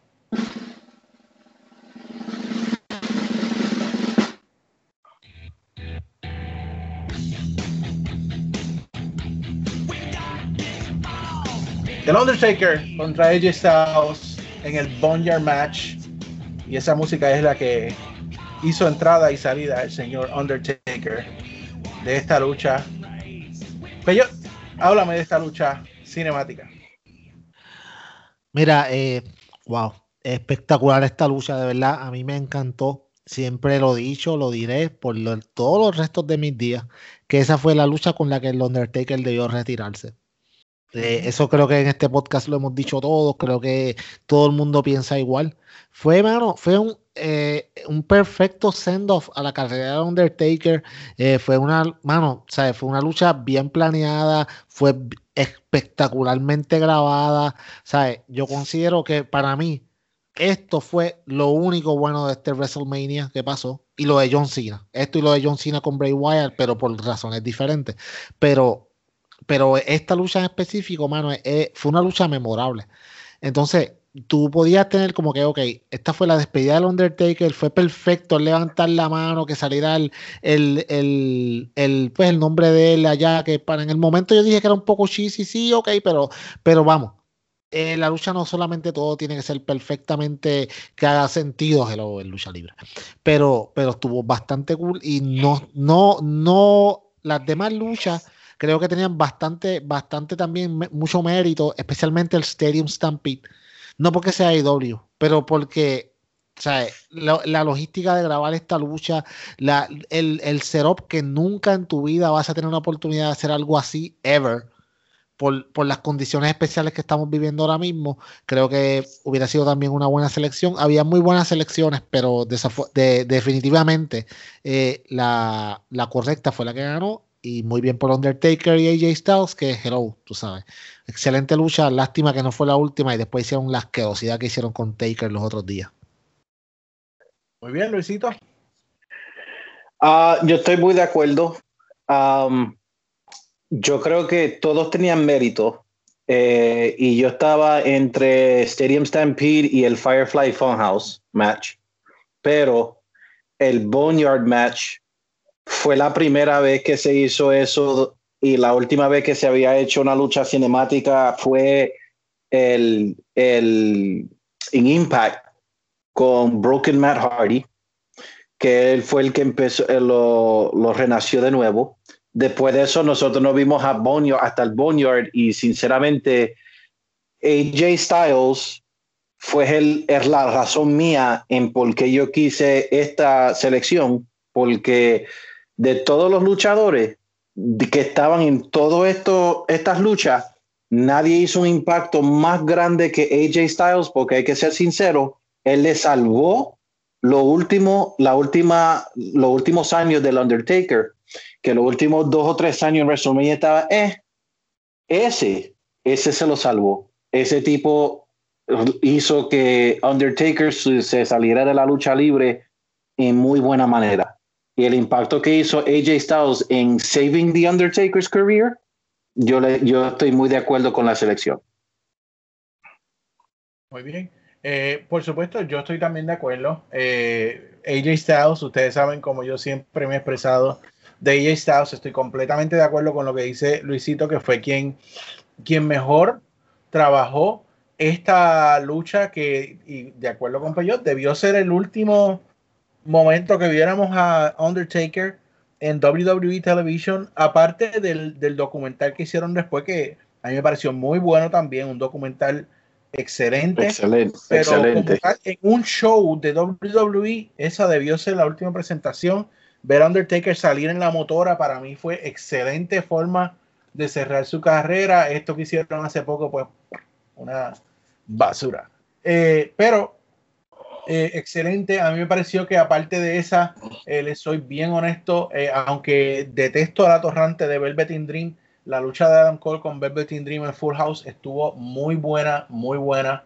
El Undertaker contra AJ Styles en el Boneyard Match. Y esa música es la que hizo entrada y salida el señor Undertaker de esta lucha. Pero háblame de esta lucha cinemática. Mira, eh, wow, espectacular esta lucha, de verdad, a mí me encantó. Siempre lo he dicho, lo diré por todos los restos de mis días, que esa fue la lucha con la que el Undertaker debió retirarse. Eh, eso creo que en este podcast lo hemos dicho todos, creo que todo el mundo piensa igual. Fue, mano, fue un, eh, un perfecto send-off a la carrera de Undertaker. Eh, fue una, mano, ¿sabes? Fue una lucha bien planeada, fue espectacularmente grabada. ¿Sabes? Yo considero que para mí esto fue lo único bueno de este WrestleMania que pasó. Y lo de John Cena. Esto y lo de John Cena con Bray Wyatt, pero por razones diferentes. Pero pero esta lucha en específico, mano, fue una lucha memorable. Entonces, tú podías tener como que, ok, esta fue la despedida del Undertaker, fue perfecto levantar la mano, que saliera el, el, el, pues, el nombre de él allá, que para en el momento yo dije que era un poco cheesy, sí, ok, pero, pero vamos, eh, la lucha no solamente todo tiene que ser perfectamente que haga sentido en lucha libre, pero, pero estuvo bastante cool y no, no, no, las demás luchas creo que tenían bastante, bastante también mucho mérito, especialmente el Stadium Stampede. No porque sea IW, pero porque o sea, la, logística de grabar esta lucha, el, el setup que nunca en tu vida vas a tener una oportunidad de hacer algo así, ever, por, las condiciones especiales que estamos viviendo ahora mismo, creo que hubiera sido también una buena selección. Había muy buenas selecciones, pero de- definitivamente eh, la correcta fue la que ganó. Y muy bien por Undertaker y AJ Styles, que hello, tú sabes. Excelente lucha, lástima que no fue la última y después hicieron la asquerosidad que hicieron con Taker los otros días. Muy bien, Luisito. Ah, yo estoy muy de acuerdo. Am, yo creo que todos tenían mérito. eh, y yo estaba entre Stadium Stampede y el Firefly Funhouse match. Pero el Boneyard match fue la primera vez que se hizo eso y la última vez que se había hecho una lucha cinemática fue el, el en Impact con Broken Matt Hardy que él fue el que empezó, eh, lo, lo renació de nuevo. Después de eso, nosotros nos vimos a Boneyard, hasta el Boneyard y sinceramente, AJ Styles fue el, es la razón mía en por qué yo quise esta selección, porque de todos los luchadores que estaban en todas estas luchas, nadie hizo un impacto más grande que AJ Styles, porque hay que ser sincero, él le salvó lo último, la última, los últimos años del Undertaker, que los últimos dos o tres años en WrestleMania estaba, eh, ese, ese se lo salvó. Ese tipo hizo que Undertaker se saliera de la lucha libre en muy buena manera. Y el impacto que hizo AJ Styles en saving the Undertaker's career, yo, yo estoy muy de acuerdo con la selección. Muy bien. Eh, por supuesto, yo estoy también de acuerdo. Eh, AJ Styles, ustedes saben como yo siempre me he expresado de AJ Styles, estoy completamente de acuerdo con lo que dice Luisito, que fue quien, quien mejor trabajó esta lucha que, y de acuerdo con Peyot, debió ser el último momento que viéramos a Undertaker en WWE Television, aparte del, del documental que hicieron después, que a mí me pareció muy bueno también, un documental excelente. Excelente, Pero excelente. tal, en un show de WWE, esa debió ser la última presentación. Ver a Undertaker salir en la motora para mí fue excelente forma de cerrar su carrera. Esto que hicieron hace poco, pues, una basura. Eh, pero eh, excelente. A mí me pareció que aparte de esa, eh, les soy bien honesto, eh, aunque detesto a la torrante de Velvet in Dream, la lucha de Adam Cole con Velvet in Dream en Full House estuvo muy buena, muy buena,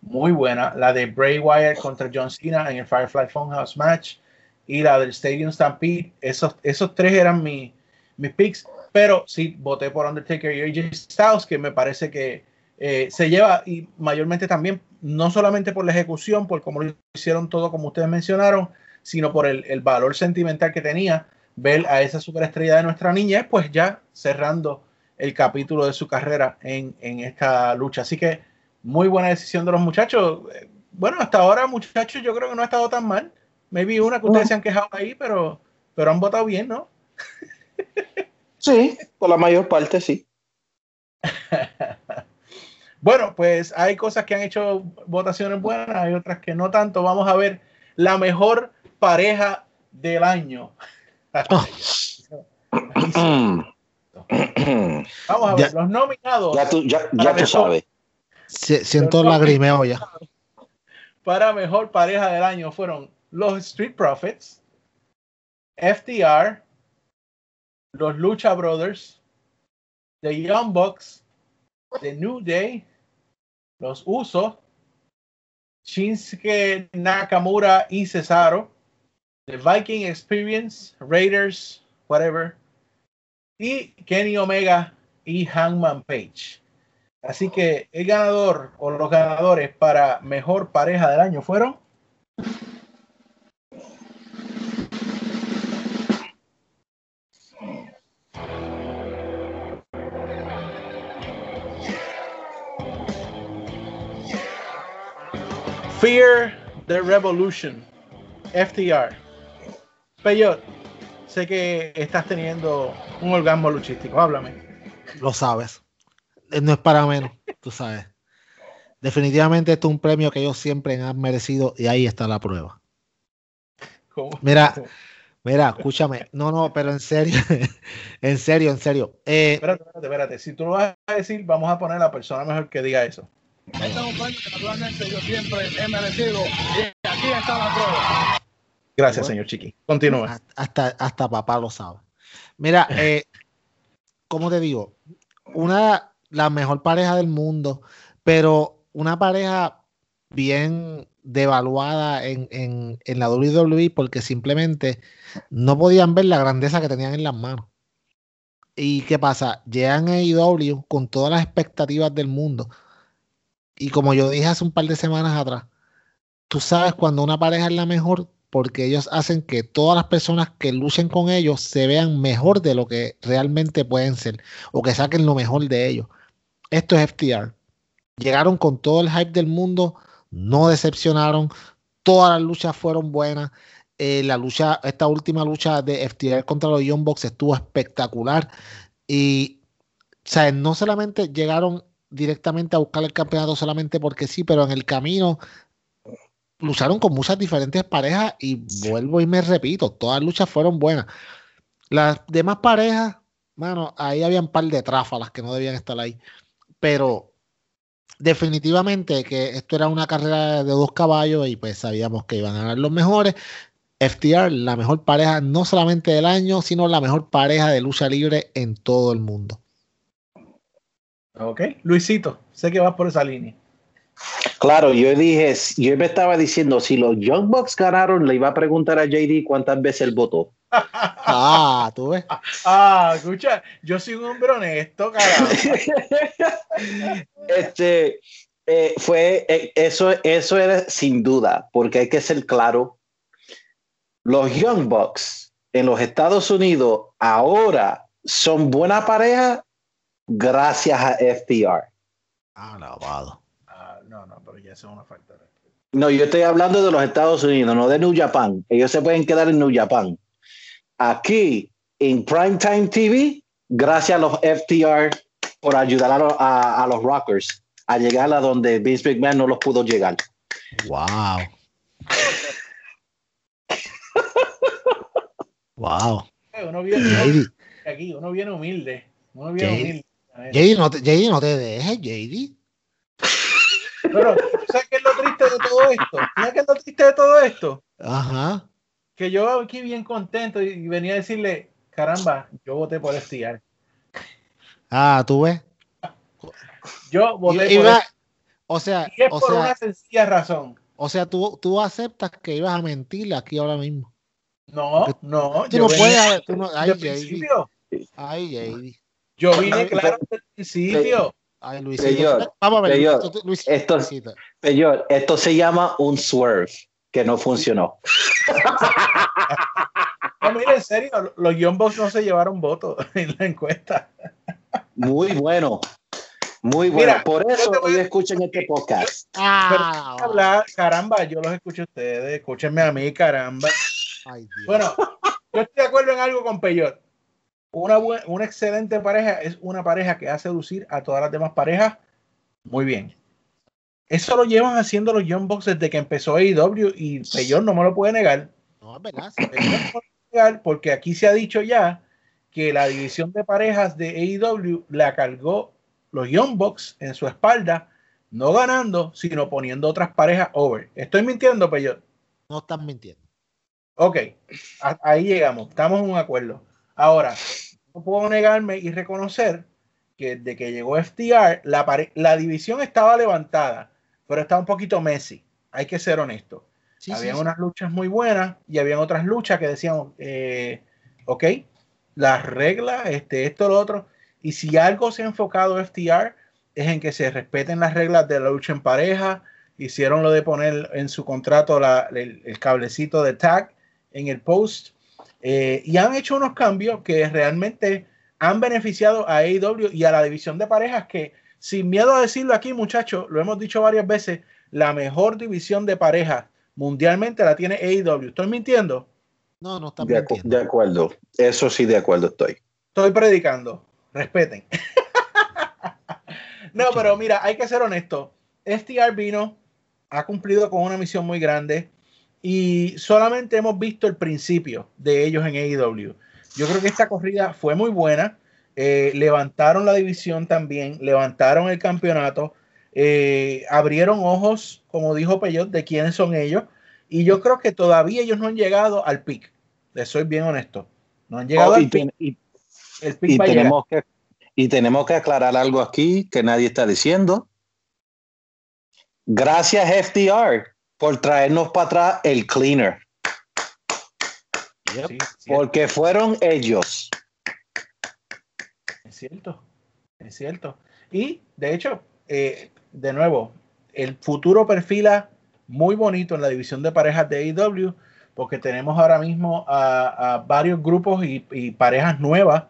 muy buena. La de Bray Wyatt contra John Cena en el Firefly Funhouse match y la del Stadium Stampede, esos, esos tres eran mi, mis picks, pero sí voté por Undertaker y AJ Styles, que me parece que eh, se lleva y mayormente también, no solamente por la ejecución, por cómo lo hicieron todo como ustedes mencionaron, sino por el, el valor sentimental que tenía ver a esa superestrella de nuestra niñez, pues ya cerrando el capítulo de su carrera en, en esta lucha. Así que muy buena decisión de los muchachos. Eh, Bueno, hasta ahora, muchachos, yo creo que no ha estado tan mal. Maybe una que ustedes se han quejado ahí, pero, pero han votado bien, ¿no? Sí, por la mayor parte sí. Bueno, pues hay cosas que han hecho votaciones buenas, hay otras que no tanto. Vamos a ver la mejor pareja del año. Vamos a ver, Ya- los nominados Ya tú, ya, Para ya tú mejor. sabes. Si- Siento lagrimeo ya. para mejor pareja del año fueron los Street Profits, FDR, los Lucha Brothers, The Young Bucks, The New Day, los Usos, Shinsuke Nakamura y Cesaro, The Viking Experience, Raiders, whatever, y Kenny Omega y Hangman Page. Así que el ganador o los ganadores para mejor pareja del año fueron. Fear the Revolution, FTR. Peyot, sé que estás teniendo un orgasmo luchístico, háblame. Lo sabes. Eh, No es para menos, tú sabes. Definitivamente esto es un premio que ellos siempre han merecido y ahí está la prueba. ¿Cómo? Mira, mira, escúchame. No, no, pero en serio, en serio, en serio. Eh, Espérate, espérate, espérate. Si tú lo vas a decir, vamos a poner a la persona mejor que diga eso. Este es un premio que naturalmente yo siempre he merecido y aquí está la prueba. Gracias, señor Chiqui. Continúa. hasta, hasta, papá lo sabe. Mira, eh, ¿cómo te digo? Una, la mejor pareja del mundo, pero una pareja bien devaluada en, en, en la WWE porque simplemente no podían ver la grandeza que tenían en las manos. ¿Y qué pasa? Llegan a AEW con todas las expectativas del mundo. Y como yo dije hace un par de semanas atrás, tú sabes cuando una pareja es la mejor porque ellos hacen que todas las personas que luchen con ellos se vean mejor de lo que realmente pueden ser o que saquen lo mejor de ellos. Esto es FTR. Llegaron con todo el hype del mundo, no decepcionaron, todas las luchas fueron buenas. Eh, la lucha, esta última lucha de FTR contra los Young Bucks estuvo espectacular y o no solamente llegaron directamente a buscar el campeonato solamente porque sí, pero en el camino lucharon con muchas diferentes parejas y vuelvo y me repito, todas las luchas fueron buenas. Las demás parejas, mano, ahí había un par de tráfalas que no debían estar ahí, pero definitivamente que esto era una carrera de dos caballos y pues sabíamos que iban a ganar los mejores. FTR, la mejor pareja no solamente del año, sino la mejor pareja de lucha libre en todo el mundo. Ok. Luisito, sé que vas por esa línea. Claro, yo dije, yo me estaba diciendo, si los Young Bucks ganaron, le iba a preguntar a JD cuántas veces él votó. Ah, tú ves. Ah, escucha, yo soy un hombre honesto, caramba. este, eh, fue, eh, eso, eso era sin duda, porque hay que ser claro. Los Young Bucks en los Estados Unidos ahora son buena pareja gracias a FTR. Alabado. Ah, no, no, pero ya eso es una falta de. No, yo estoy hablando de los Estados Unidos, no de New Japan. Ellos se pueden quedar en New Japan. Aquí, en Primetime TV, gracias a los FTR por ayudar a, lo- a- a los Rockers a llegar a donde Vince McMahon no los pudo llegar. Wow. wow. Uno viene aquí, uno viene humilde. Uno viene humilde. JD, no te, JD, no te dejes, JD. Pero, ¿tú ¿sabes qué es lo triste de todo esto? ¿Sabes qué es lo triste de todo esto? Ajá. Que yo aquí bien contento y venía a decirle, caramba, yo voté por FTR. Ah, tú ves. Yo voté Y- por iba- FTR. o sea, Y es o por sea, una sencilla razón. o sea, tú, tú aceptas que ibas a mentirle aquí ahora mismo. No, Porque no. Tú yo no venía puedes, tú no, ay, JD, ay, JD, Yo vine claro desde el principio. ay, Luisito. Señor, Vamos a ver, señor, Luisito, esto- Luisito. Señor, esto se llama un swerve que no funcionó. No, mira, en serio, los Bucks no se llevaron votos en la encuesta. Muy bueno. Muy bueno. Mira, Por eso a- hoy escuchen este podcast. Ah, Hablar, caramba, yo los escucho a ustedes, escúchenme a mí, caramba. ay, Dios. Bueno, yo estoy de acuerdo en algo con Peyot. Una, una excelente pareja es una pareja que hace lucir a todas las demás parejas muy bien. Eso lo llevan haciendo los Young Bucks desde que empezó AEW y Peyot no me lo puede negar. no, es verdad. No negar porque aquí se ha dicho ya que la división de parejas de AEW la cargó los Young Bucks en su espalda, no ganando, sino poniendo otras parejas over. ¿Estoy mintiendo, Peyot? No estás mintiendo. Ok, ahí llegamos, estamos en un acuerdo. Ahora, no puedo negarme y reconocer que desde que llegó FTR, la, la división estaba levantada, pero estaba un poquito messy. Hay que ser honesto. Sí, habían sí. unas luchas muy buenas y habían otras luchas que decían, eh, ok, las reglas, este, esto, lo otro. Y si algo se ha enfocado FTR es en que se respeten las reglas de la lucha en pareja. Hicieron lo de poner en su contrato la- el, el cablecito de tag en el post. Eh, y han hecho unos cambios que realmente han beneficiado a AEW y a la división de parejas que, sin miedo a decirlo aquí, muchachos, lo hemos dicho varias veces, la mejor división de pareja mundialmente la tiene AEW. ¿Estoy mintiendo? No, no está De, mintiendo. de acuerdo. Eso sí, de acuerdo estoy. Estoy predicando. Respeten. no, pero mira, hay que ser honesto. STR vino, ha cumplido con una misión muy grande y solamente hemos visto el principio de ellos en AEW. Yo creo que esta corrida fue muy buena. Eh, levantaron la división también, levantaron el campeonato, eh, abrieron ojos, como dijo Peyot, de quiénes son ellos. Y yo creo que todavía ellos no han llegado al pic. Les soy bien honesto. No han llegado Oh, al pic. y- El pic y va a llegar. tenemos que, y tenemos que aclarar algo aquí que nadie está diciendo. Gracias FDR por traernos para atrás el cleaner, sí, porque fueron ellos. Es cierto, es cierto. Y de hecho, eh, de nuevo, el futuro perfila muy bonito en la división de parejas de AEW, porque tenemos ahora mismo a, a varios grupos y, y parejas nuevas.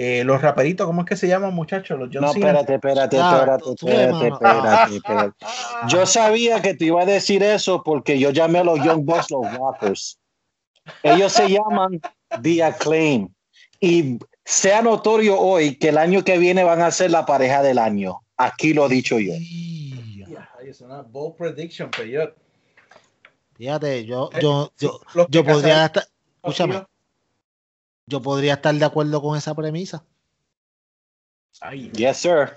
Eh, los raperitos, ¿cómo es que se llaman, muchachos? Los John No, Cena. espérate, espérate, Ya, espérate, espérate, espérate, espérate. Yo sabía que te iba a decir eso porque yo llamé a los Young Bucks los Rockers. Ellos se llaman The Acclaim. Y sea notorio hoy que el año que viene van a ser la pareja del año. Aquí lo he dicho yo. Es una bold prediction. Fíjate, yo, Eh, yo, yo, los yo que podría estar, escúchame, yo podría estar de acuerdo con esa premisa. Ay, Yes, sir.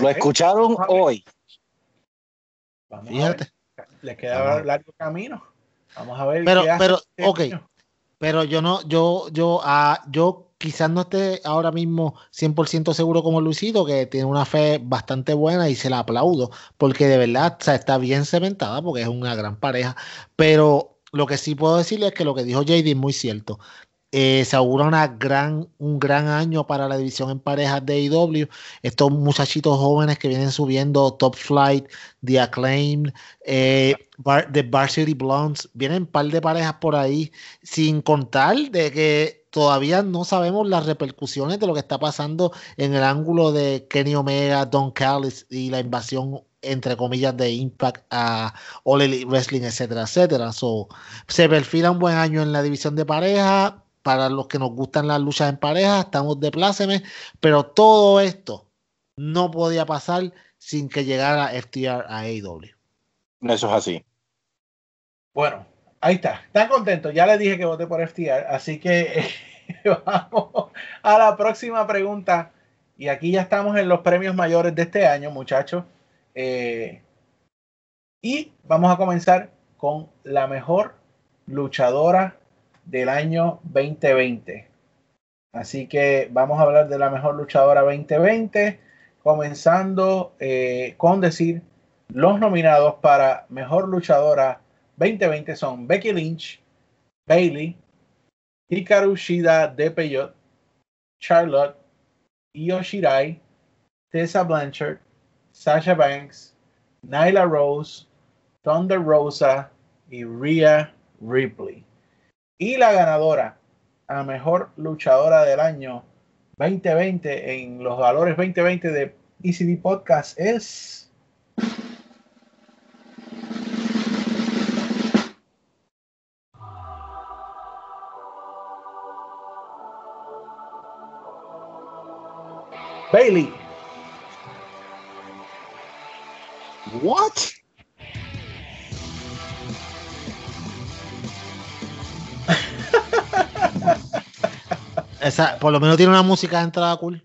Lo escucharon hoy. vamos a Fíjate. ver. Les queda largo camino. Vamos a ver. Pero, pero, este ok, año. pero yo no, yo, yo, ah, yo quizás no esté ahora mismo 100% seguro como Luisito, que tiene una fe bastante buena y se la aplaudo, porque de verdad o sea, está bien cementada, porque es una gran pareja. Pero lo que sí puedo decirle es que lo que dijo JD es muy cierto. Eh, se augura una gran, un gran año para la división en parejas de AEW. Estos muchachitos jóvenes que vienen subiendo Top Flight, The Acclaimed, eh, Bar- The Varsity Blondes, vienen un par de parejas por ahí, sin contar de que todavía no sabemos las repercusiones de lo que está pasando en el ángulo de Kenny Omega, Don Callis y la invasión entre comillas de Impact a All Elite Wrestling, etcétera, etcétera. So, se perfila un buen año en la división de pareja. Para los que nos gustan las luchas en pareja, estamos de pláceme, pero todo esto no podía pasar sin que llegara FTR a AEW. Eso es así. Bueno, ahí está. Están contentos. Ya les dije que voté por FTR. Así que vamos a la próxima pregunta. Y aquí ya estamos en los premios mayores de este año, muchachos. Eh, y vamos a comenzar con la mejor luchadora del año 2020. Así que vamos a hablar de la mejor luchadora 2020, comenzando eh, con decir los nominados para mejor luchadora 2020 son Becky Lynch, Bailey, Hikaru Shida de Charlotte, Io Shirai, Tessa Blanchard, Sasha Banks, Nyla Rose, Thunder Rosa y Rhea Ripley. Y la ganadora a mejor luchadora del año 2020 en los valores 2020 de ECD Podcast es Bailey. What? Esa, por lo menos tiene una música de entrada cool.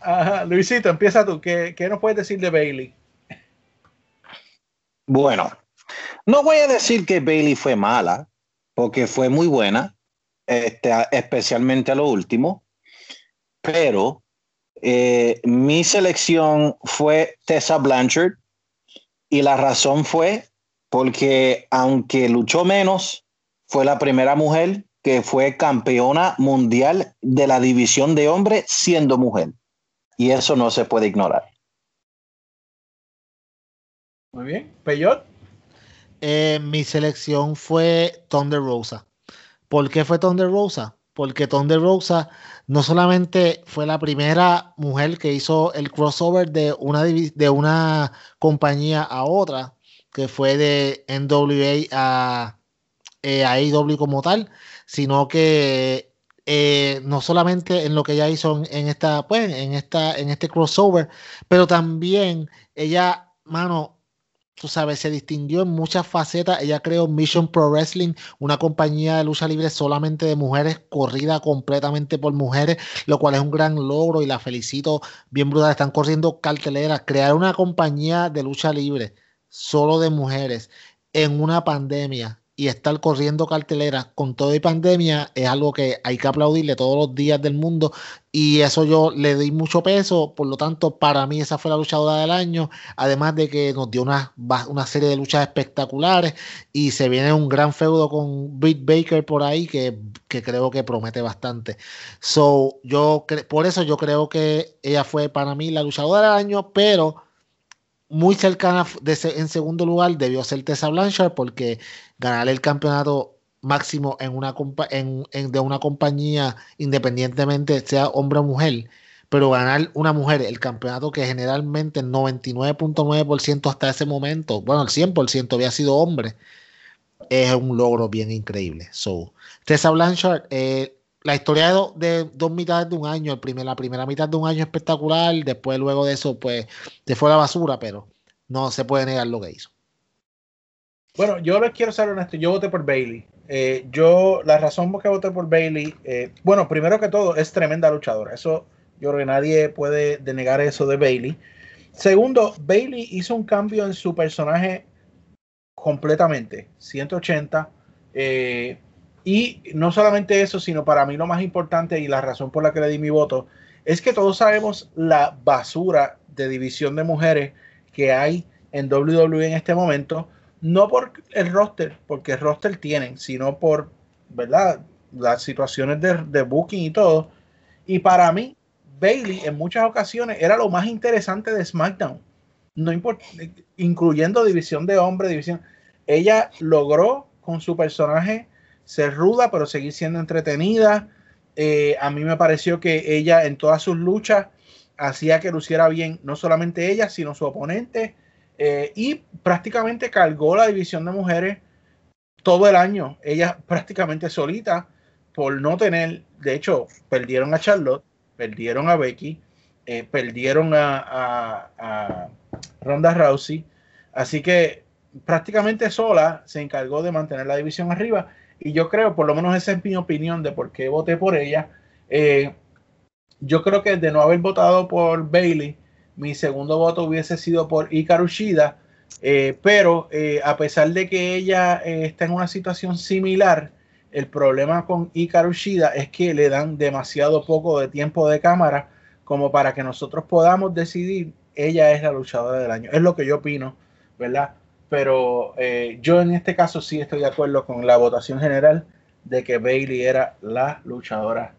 Ajá, Luisito, empieza tú. ¿Qué, ¿Qué nos puedes decir de Bailey? Bueno, no voy a decir que Bailey fue mala, porque fue muy buena, este, especialmente a lo último, pero eh, mi selección fue Tessa Blanchard y la razón fue porque aunque luchó menos, fue la primera mujer que fue campeona mundial de la división de hombres siendo mujer. Y eso no se puede ignorar. Muy bien. Peyot. Eh, mi selección fue Thunder Rosa. ¿Por qué fue Thunder Rosa? porque Thunder Rosa no solamente fue la primera mujer que hizo el crossover de una, de una compañía a otra, que fue de NWA a, eh, AEW como tal, sino que eh, no solamente en lo que ella hizo en, esta, pues, en esta, en este crossover, pero también ella, mano, tú sabes, se distinguió en muchas facetas. Ella creó Mission Pro Wrestling, una compañía de lucha libre solamente de mujeres, corrida completamente por mujeres, lo cual es un gran logro y la felicito bien brutal. Están corriendo carteleras. Crear una compañía de lucha libre solo de mujeres en una pandemia y estar corriendo carteleras con todo y pandemia es algo que hay que aplaudirle todos los días del mundo y eso yo le di mucho peso, por lo tanto para mí esa fue la luchadora del año, además de que nos dio una, una serie de luchas espectaculares y se viene un gran feudo con Britt Baker por ahí que, que creo que promete bastante. So, yo por eso yo creo que ella fue para mí la luchadora del año, pero muy cercana en segundo lugar debió ser Tessa Blanchard porque ganar el campeonato máximo en una en, de una compañía independientemente sea hombre o mujer pero ganar una mujer el campeonato que generalmente el 99.9% hasta ese momento bueno el 100% había sido hombre es un logro bien increíble. So Tessa Blanchard eh, la historia de, dos mitades de un año, el primer, la primera mitad de un año espectacular, después luego de eso, pues, se fue a la basura, pero no se puede negar lo que hizo. Bueno, yo les quiero ser honesto, yo voté por Bailey. Eh, yo, la razón por que voté por Bailey, eh, bueno, primero que todo, es tremenda luchadora. Eso, yo creo que nadie puede denegar eso de Bailey. Segundo, Bailey hizo un cambio en su personaje completamente, 180. Eh, y no solamente eso, sino para mí lo más importante y la razón por la que le di mi voto es que todos sabemos la basura de división de mujeres que hay en WWE en este momento, no por el roster, porque el roster tienen, sino por, ¿verdad? Las situaciones de, booking y todo. Y para mí, Bailey en muchas ocasiones era lo más interesante de SmackDown, no incluyendo división de hombres, división. Ella logró con su personaje ser ruda, pero seguir siendo entretenida. Eh, a mí me pareció que ella en todas sus luchas hacía que luciera bien, no solamente ella, sino su oponente. Eh, y prácticamente cargó la división de mujeres todo el año. Ella prácticamente solita por no tener, de hecho, perdieron a Charlotte, perdieron a Becky, eh, perdieron a, a Ronda Rousey. Así que prácticamente sola se encargó de mantener la división arriba y yo creo, por lo menos esa es mi opinión de por qué voté por ella. Eh, yo creo que de no haber votado por Bailey, mi segundo voto hubiese sido por Ikaru Shida. Eh, pero eh, a pesar de que ella está en una situación similar, el problema con Ikaru Shida es que le dan demasiado poco de tiempo de cámara como para que nosotros podamos decidir ella es la luchadora del año. Es lo que yo opino, ¿verdad? Pero eh, yo en este caso sí estoy de acuerdo con la votación general de que Bailey era la luchadora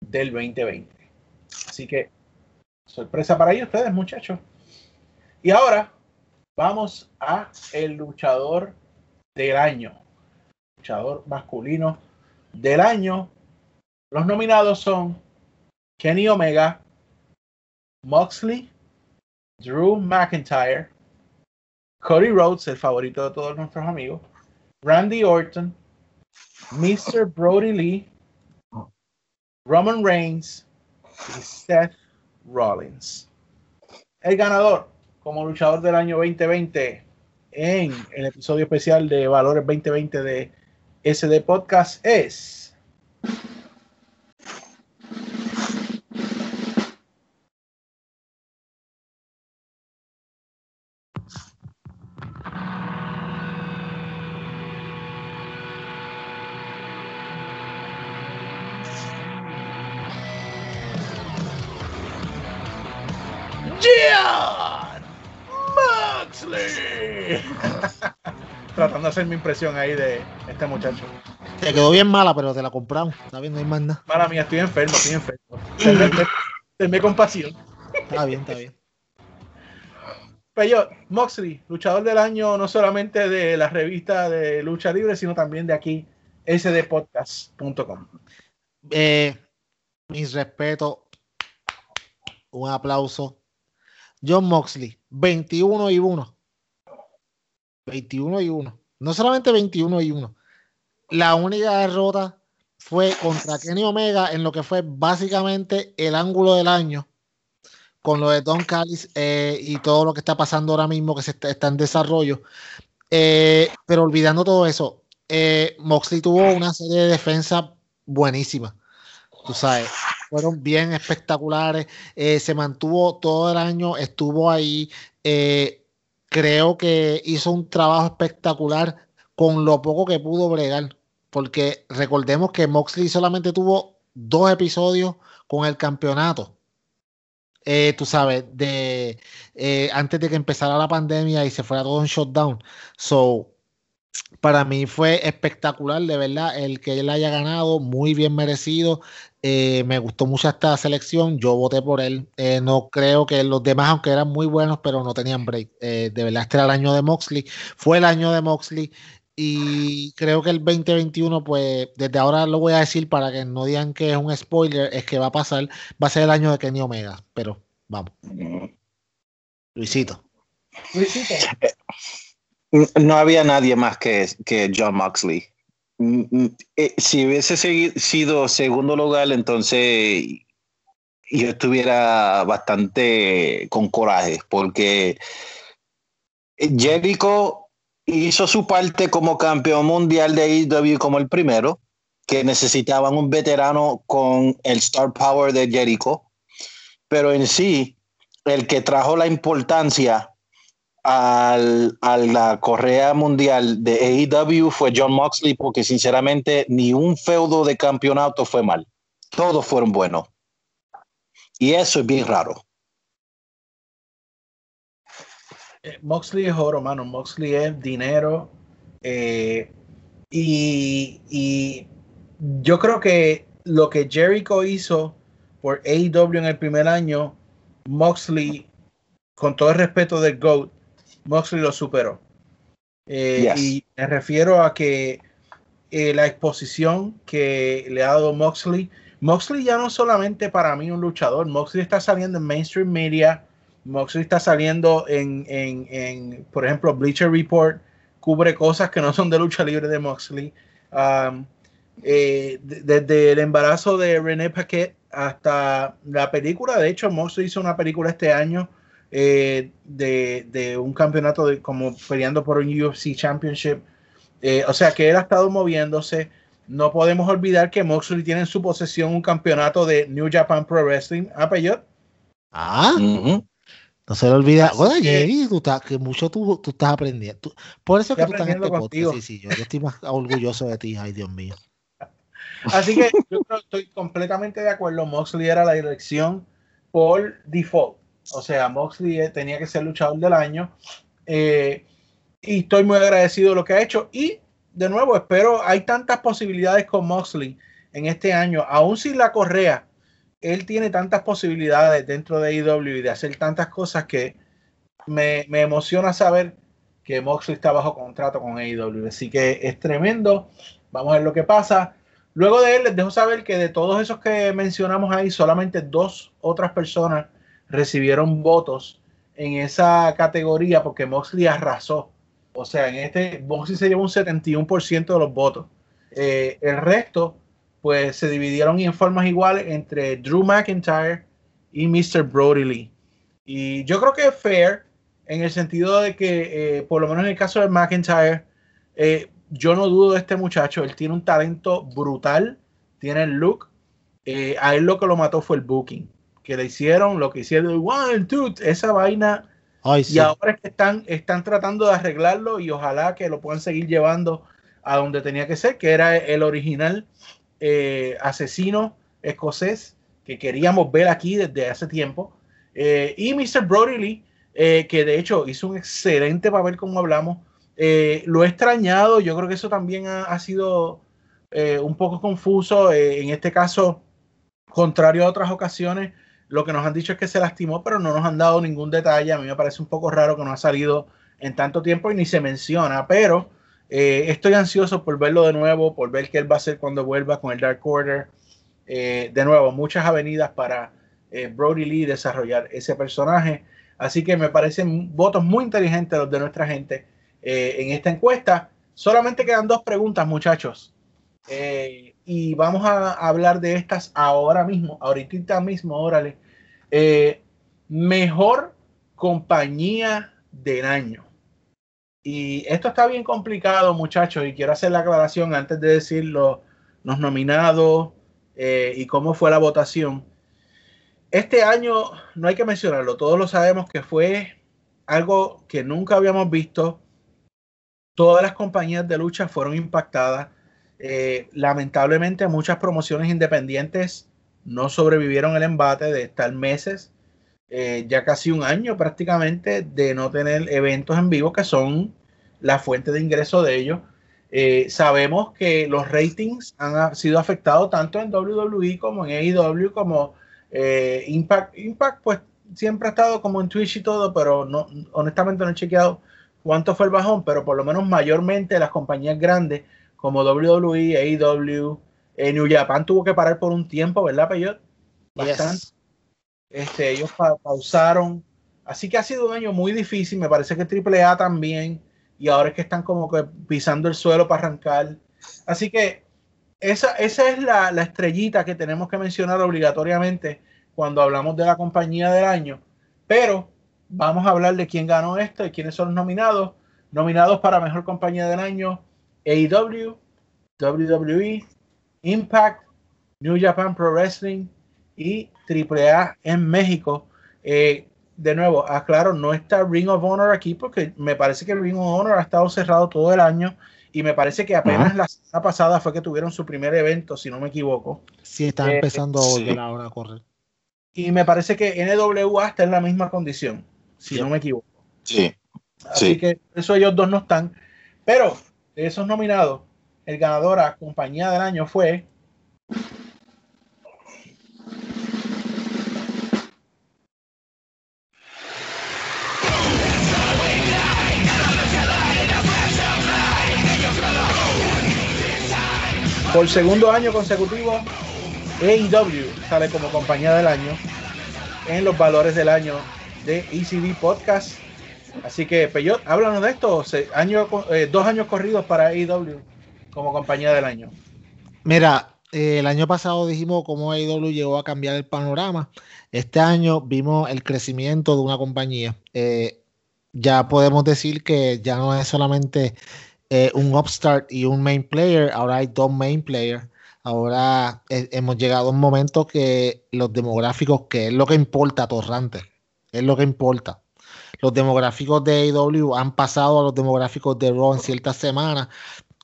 del 2020. Así que sorpresa para ellos ustedes, muchachos. Y ahora vamos a el luchador del año, luchador masculino del año. Los nominados son Kenny Omega, Moxley, Drew McIntyre, Cody Rhodes, el favorito de todos nuestros amigos, Randy Orton, Mr. Brody Lee, Roman Reigns y Seth Rollins. El ganador como luchador del año 2020 en el episodio especial de Valores 2020 de SD Podcast es De hacer mi impresión ahí de este muchacho. Te quedó bien mala, pero te la compramos. Está bien, no hay más nada. Mala mía, estoy enfermo, estoy enfermo. Tenme, compasión. Está bien, está bien. Pero yo, Moxley, luchador del año, no solamente de la revista de lucha libre, sino también de aquí, sdpodcast.com. Eh, mis respetos. Un aplauso. John Moxley, 21 y 1. 21 y 1. No solamente 21 y 1. La única derrota fue contra Kenny Omega en lo que fue básicamente el ángulo del año con lo de Don Callis eh, y todo lo que está pasando ahora mismo que se está, en desarrollo. Eh, pero olvidando todo eso, eh, Moxley tuvo una serie de defensas buenísimas. Tú sabes, fueron bien espectaculares. se mantuvo todo el año, estuvo ahí. Creo que hizo un trabajo espectacular con lo poco que pudo bregar. Porque recordemos que Moxley solamente tuvo dos episodios con el campeonato. Eh, tú sabes, de eh, antes de que empezara la pandemia y se fuera todo en shutdown. So, para mí fue espectacular, de verdad, el que él haya ganado, muy bien merecido. Eh, me gustó mucho esta selección, yo voté por él. Eh, no creo que los demás, aunque eran muy buenos, pero no tenían break. Eh, de verdad, este era el año de Moxley, fue el año de Moxley. Y creo que el 2021, pues desde ahora lo voy a decir para que no digan que es un spoiler, es que va a pasar, va a ser el año de Kenny Omega. Pero vamos, Luisito. Luisito, No había nadie más que, que John Moxley. Mm, mm, eh, Si hubiese sido segundo lugar, entonces yo estuviera bastante con coraje, porque Jericho hizo su parte como campeón mundial de AEW como el primero, que necesitaban un veterano con el star power de Jericho, pero en sí, el que trajo la importancia al, a la correa mundial de AEW fue John Moxley, porque sinceramente ni un feudo de campeonato fue mal. Todos fueron buenos. Y eso es bien raro. eh, Moxley es oro, mano. Moxley es dinero. eh, y, y yo creo que lo que Jericho hizo por AEW en el primer año, Moxley, con todo el respeto del GOAT, Moxley lo superó. Eh, Yes. Y me refiero a que eh, la exposición que le ha dado Moxley, Moxley ya no solamente para mí un luchador, Moxley está saliendo en mainstream media, Moxley está saliendo en, en, en, por ejemplo, Bleacher Report, cubre cosas que no son de lucha libre de Moxley. Um, eh, de- desde el embarazo de René Paquet hasta la película, de hecho, Moxley hizo una película este año eh, de, de un campeonato de, como peleando por un UFC Championship. Eh, o sea que él ha estado moviéndose. No podemos olvidar que Moxley tiene en su posesión un campeonato de New Japan Pro Wrestling. Ah, Peyot. Ah, Ujú. no se le olvida. Que- Jerry, tú estás, que mucho tú, tú estás aprendiendo. Tú- por eso es que tú estás en este aprendiendo podcast. contigo. Sí, sí, yo, yo estoy más orgulloso de ti. Ay, Dios mío. Así que yo creo que estoy completamente de acuerdo. Moxley era la dirección por default. O sea, Moxley tenía que ser luchador del año. Eh, y estoy muy agradecido de lo que ha hecho. Y de nuevo, espero, hay tantas posibilidades con Moxley en este año, aún sin la correa. Él tiene tantas posibilidades dentro de AEW y de hacer tantas cosas que me, me emociona saber que Moxley está bajo contrato con AEW. Así que es tremendo. Vamos a ver lo que pasa. Luego de él, les dejo saber que de todos esos que mencionamos ahí, solamente dos otras personas recibieron votos en esa categoría porque Moxley arrasó. O sea, en este, Moxley se llevó un 71% de los votos. Eh, el resto, pues se dividieron en formas iguales entre Drew McIntyre y Mr. Brody Lee. Y yo creo que es fair en el sentido de que, eh, por lo menos en el caso de McIntyre, eh, yo no dudo de este muchacho. Él tiene un talento brutal, tiene el look. A él lo que lo mató fue el booking. Que le hicieron lo que hicieron, one, two, esa vaina. Ay, sí. Y ahora es que están, están tratando de arreglarlo y ojalá que lo puedan seguir llevando a donde tenía que ser, que era el original eh, asesino escocés que queríamos ver aquí desde hace tiempo. Eh, y Mr. Brody Lee, eh, que de hecho hizo un excelente papel como hablamos. Lo he extrañado, yo creo que eso también ha, ha sido un poco confuso. En este caso, contrario a otras ocasiones, lo que nos han dicho es que se lastimó, pero no nos han dado ningún detalle. A mí me parece un poco raro que no ha salido en tanto tiempo y ni se menciona, pero eh, estoy ansioso por verlo de nuevo, por ver qué él va a hacer cuando vuelva con el Dark Order. Eh, de nuevo, muchas avenidas para eh, Brody Lee desarrollar ese personaje. Así que me parecen votos muy inteligentes los de nuestra gente en esta encuesta. Solamente quedan dos preguntas, muchachos. Y vamos a hablar de estas ahora mismo, ahorita mismo, órale. Eh, mejor compañía del año. Y esto está bien complicado, muchachos, y quiero hacer la aclaración antes de decir los, nominados eh, y cómo fue la votación. Este año, no hay que mencionarlo, todos lo sabemos que fue algo que nunca habíamos visto. Todas las compañías de lucha fueron impactadas. Eh, lamentablemente, muchas promociones independientes no sobrevivieron el embate de estar meses, eh, ya casi un año prácticamente, de no tener eventos en vivo que son la fuente de ingreso de ellos. Eh, sabemos que los ratings han ha- sido afectados tanto en WWE como en AEW, como eh, Impact. Impact, pues siempre ha estado como en Twitch y todo, pero no, honestamente no he chequeado cuánto fue el bajón, pero por lo menos mayormente las compañías grandes como WWE, AEW, eh, New Japan tuvo que parar por un tiempo, ¿verdad, Peyot? Bastante. Yes. Este, ellos pa- pausaron. Así que ha sido un año muy difícil. Me parece que AAA también. Y ahora es que están como que pisando el suelo para arrancar. Así que esa, esa es la, la estrellita que tenemos que mencionar obligatoriamente cuando hablamos de la compañía del año. Pero vamos a hablar de quién ganó esto y quiénes son los nominados. Nominados para Mejor Compañía del Año, AEW, WWE, Impact, New Japan Pro Wrestling y AAA en México. Eh, de nuevo, aclaro, no está Ring of Honor aquí porque me parece que Ring of Honor ha estado cerrado todo el año y me parece que apenas la semana pasada fue que tuvieron su primer evento, si no me equivoco. Sí, está Eh, empezando a volver sí. ahora a correr. Y me parece que NWA está en la misma condición, si no me equivoco. Sí. Así Sí. que eso ellos dos no están. Pero de esos nominados, el ganador a compañía del año fue. Por segundo año consecutivo, AEW sale como compañía del año en los valores del año de ECD Podcast. Así que, Peyot, háblanos de esto. Se- eh, dos años corridos para AEW como compañía del año. Mira, eh, el año pasado dijimos cómo AEW llegó a cambiar el panorama. Este año vimos el crecimiento de una compañía. Eh, ya podemos decir que ya no es solamente eh, un upstart y un main player, ahora hay dos main players. Ahora hemos llegado a un momento que los demográficos, que es lo que importa, Torrante, es lo que importa. Los demográficos de AEW han pasado a los demográficos de Raw en ciertas semanas.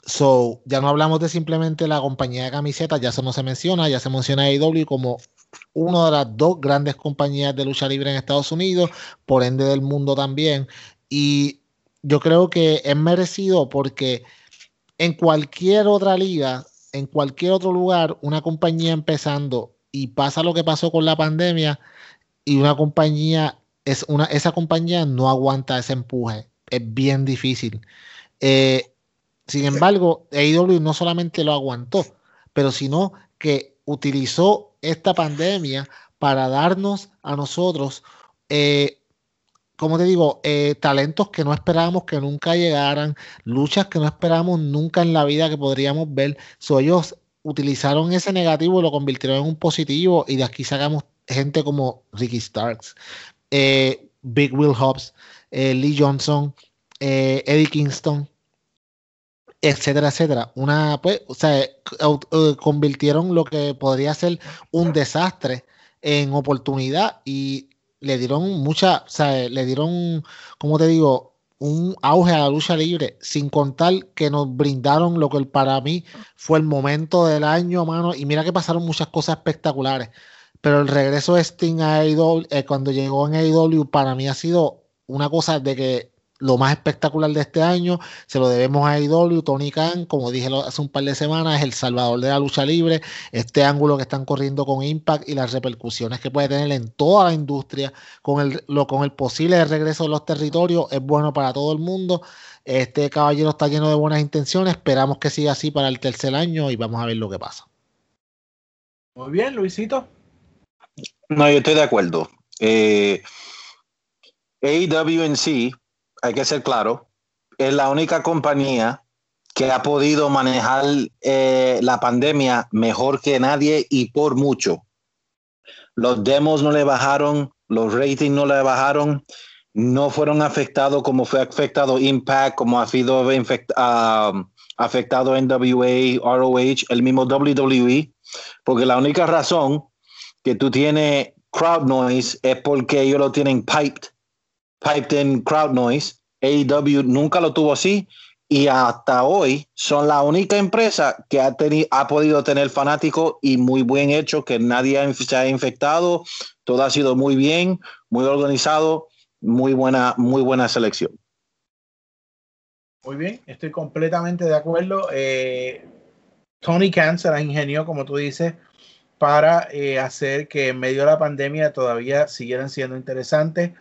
So, ya no hablamos de simplemente la compañía de camisetas, ya se no se menciona, ya se menciona AEW como una de las dos grandes compañías de lucha libre en Estados Unidos, por ende del mundo también. Y yo creo que es merecido porque en cualquier otra liga, en cualquier otro lugar, una compañía empezando y pasa lo que pasó con la pandemia y una compañía, es una, esa compañía no aguanta ese empuje. Es bien difícil. Eh, sin embargo, AEW no solamente lo aguantó, pero sino que utilizó esta pandemia para darnos a nosotros, eh, como te digo, eh, talentos que no esperábamos que nunca llegaran, luchas que no esperábamos nunca en la vida que podríamos ver. So, ellos utilizaron ese negativo y lo convirtieron en un positivo y de aquí sacamos gente como Ricky Starks, eh, Big Will Hobbs, Lee Johnson, Eddie Kingston, etcétera, etcétera. Una, pues, o sea, eh, eh, convirtieron lo que podría ser un desastre en oportunidad y le dieron mucha, o sea, le dieron, como te digo, un auge a la lucha libre, sin contar que nos brindaron lo que para mí fue el momento del año, mano, y mira que pasaron muchas cosas espectaculares, pero el regreso de Sting a AEW, eh, cuando llegó en AEW, para mí ha sido una cosa de que lo más espectacular de este año se lo debemos a AEW, Tony Khan, como dije hace un par de semanas, es el salvador de la lucha libre, este ángulo que están corriendo con Impact y las repercusiones que puede tener en toda la industria, con el, lo, con el posible regreso de los territorios, es bueno para todo el mundo. Este caballero está lleno de buenas intenciones, esperamos que siga así para el tercer año y vamos a ver lo que pasa. Muy bien, Luisito. No, yo estoy de acuerdo. Eh, AEW en sí, hay que ser claro, es la única compañía que ha podido manejar eh, la pandemia mejor que nadie y por mucho. Los demos no le bajaron, los ratings no le bajaron, no fueron afectados como fue afectado Impact, como ha sido ah, afectado NWA, ROH, el mismo WWE, porque la única razón que tú tienes crowd noise es porque ellos lo tienen piped, piped in crowd noise. AEW nunca lo tuvo así y hasta hoy son la única empresa que ha, ha podido tener fanáticos y muy buen hecho, que nadie se ha infectado, todo ha sido muy bien, muy organizado, muy buena, muy buena selección. Muy bien, estoy completamente de acuerdo. Eh, Tony Khan se la ingenió, como tú dices, para eh, hacer que en medio de la pandemia todavía siguieran siendo interesantes.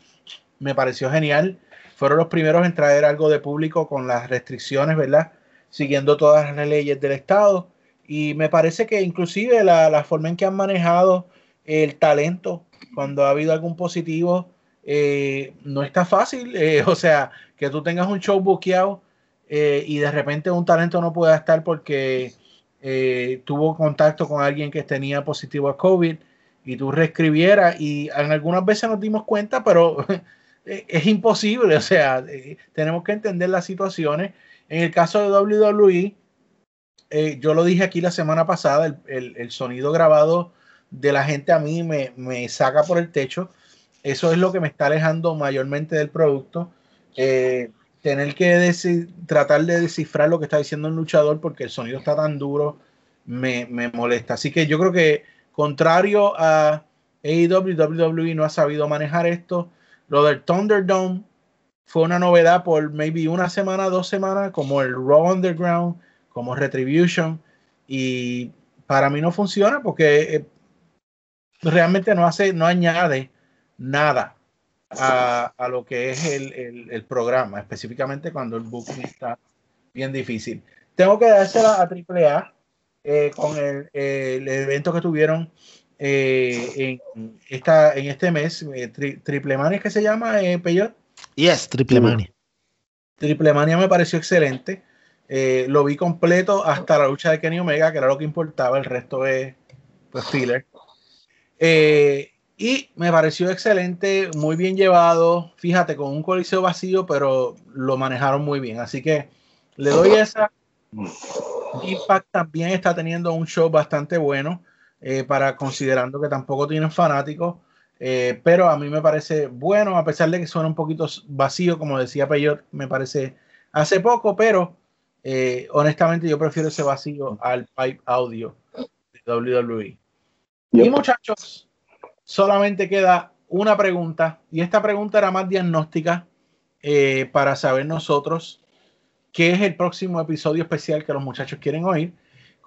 Me pareció genial. Fueron los primeros en traer algo de público con las restricciones, ¿verdad? Siguiendo todas las leyes del Estado. Y me parece que inclusive la, la forma en que han manejado el talento cuando ha habido algún positivo eh, no está fácil. eh, o sea, que tú tengas un show buqueado eh, y de repente un talento no pueda estar porque eh, tuvo contacto con alguien que tenía positivo a COVID y tú reescribieras y en algunas veces nos dimos cuenta, pero es imposible, o sea, eh, tenemos que entender las situaciones. En el caso de WWE, eh, yo lo dije aquí la semana pasada, el, el- el sonido grabado de la gente a mí me, me saca por el techo. Eso es lo que me está alejando mayormente del producto. Eh, tener que tratar de descifrar lo que está diciendo un luchador porque el sonido está tan duro me, me molesta. Así que yo creo que contrario a AEW, WWE no ha sabido manejar esto. Lo del Thunderdome fue una novedad por maybe una semana, dos semanas, como el Raw Underground, como Retribution. Y para mí no funciona porque eh, realmente no hace, no añade nada a, a lo que es el, el- programa, específicamente cuando el booking está bien difícil. Tengo que dársela a AAA eh, con el, el evento que tuvieron eh, en, esta, en este mes, eh, tri- Triple Mania, que se llama, eh, Peyot. Yes, Triple Mania. Triple Mania me pareció excelente. Eh, lo vi completo hasta la lucha de Kenny Omega, que era lo que importaba, el resto es pues filler. Eh, y me pareció excelente, muy bien llevado. Fíjate, con un coliseo vacío, pero lo manejaron muy bien. Así que le doy esa. Impact también está teniendo un show bastante bueno, eh, para considerando que tampoco tienen fanáticos. Eh, pero a mí me parece bueno, a pesar de que suena un poquito vacío, como decía Peyot, me parece hace poco, pero eh, honestamente yo prefiero ese vacío al pipe audio de WWE. Y muchachos, solamente queda una pregunta, y esta pregunta era más diagnóstica eh, para saber nosotros qué es el próximo episodio especial que los muchachos quieren oír.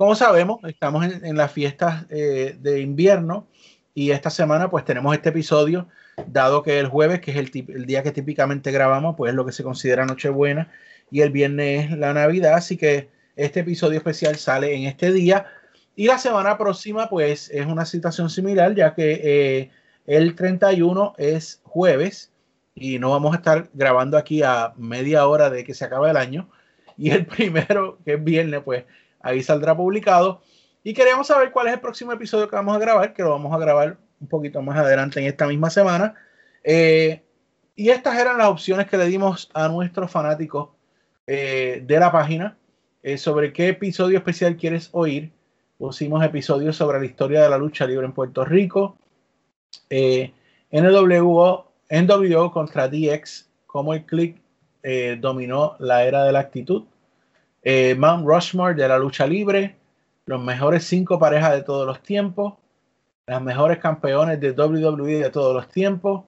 Como sabemos, estamos en, las fiestas eh, de invierno y esta semana pues tenemos este episodio, dado que el jueves, que es el, el día que típicamente grabamos, pues es lo que se considera Nochebuena y el viernes es la Navidad, así que este episodio especial sale en este día. Y la semana próxima pues es una situación similar, ya que eh, el 31 es jueves y no vamos a estar grabando aquí a media hora de que se acabe el año. Y el primero, que es viernes, pues ahí saldrá publicado. Y queríamos saber cuál es el próximo episodio que vamos a grabar, que lo vamos a grabar un poquito más adelante en esta misma semana. Eh, y estas eran las opciones que le dimos a nuestros fanáticos eh, de la página eh, sobre qué episodio especial quieres oír. Pusimos episodios sobre la historia de la lucha libre en Puerto Rico, NWO, NWO contra DX, cómo el click dominó la era de la actitud, eh, Mount Rushmore de la lucha libre, los mejores cinco parejas de todos los tiempos, las mejores campeones de WWE de todos los tiempos,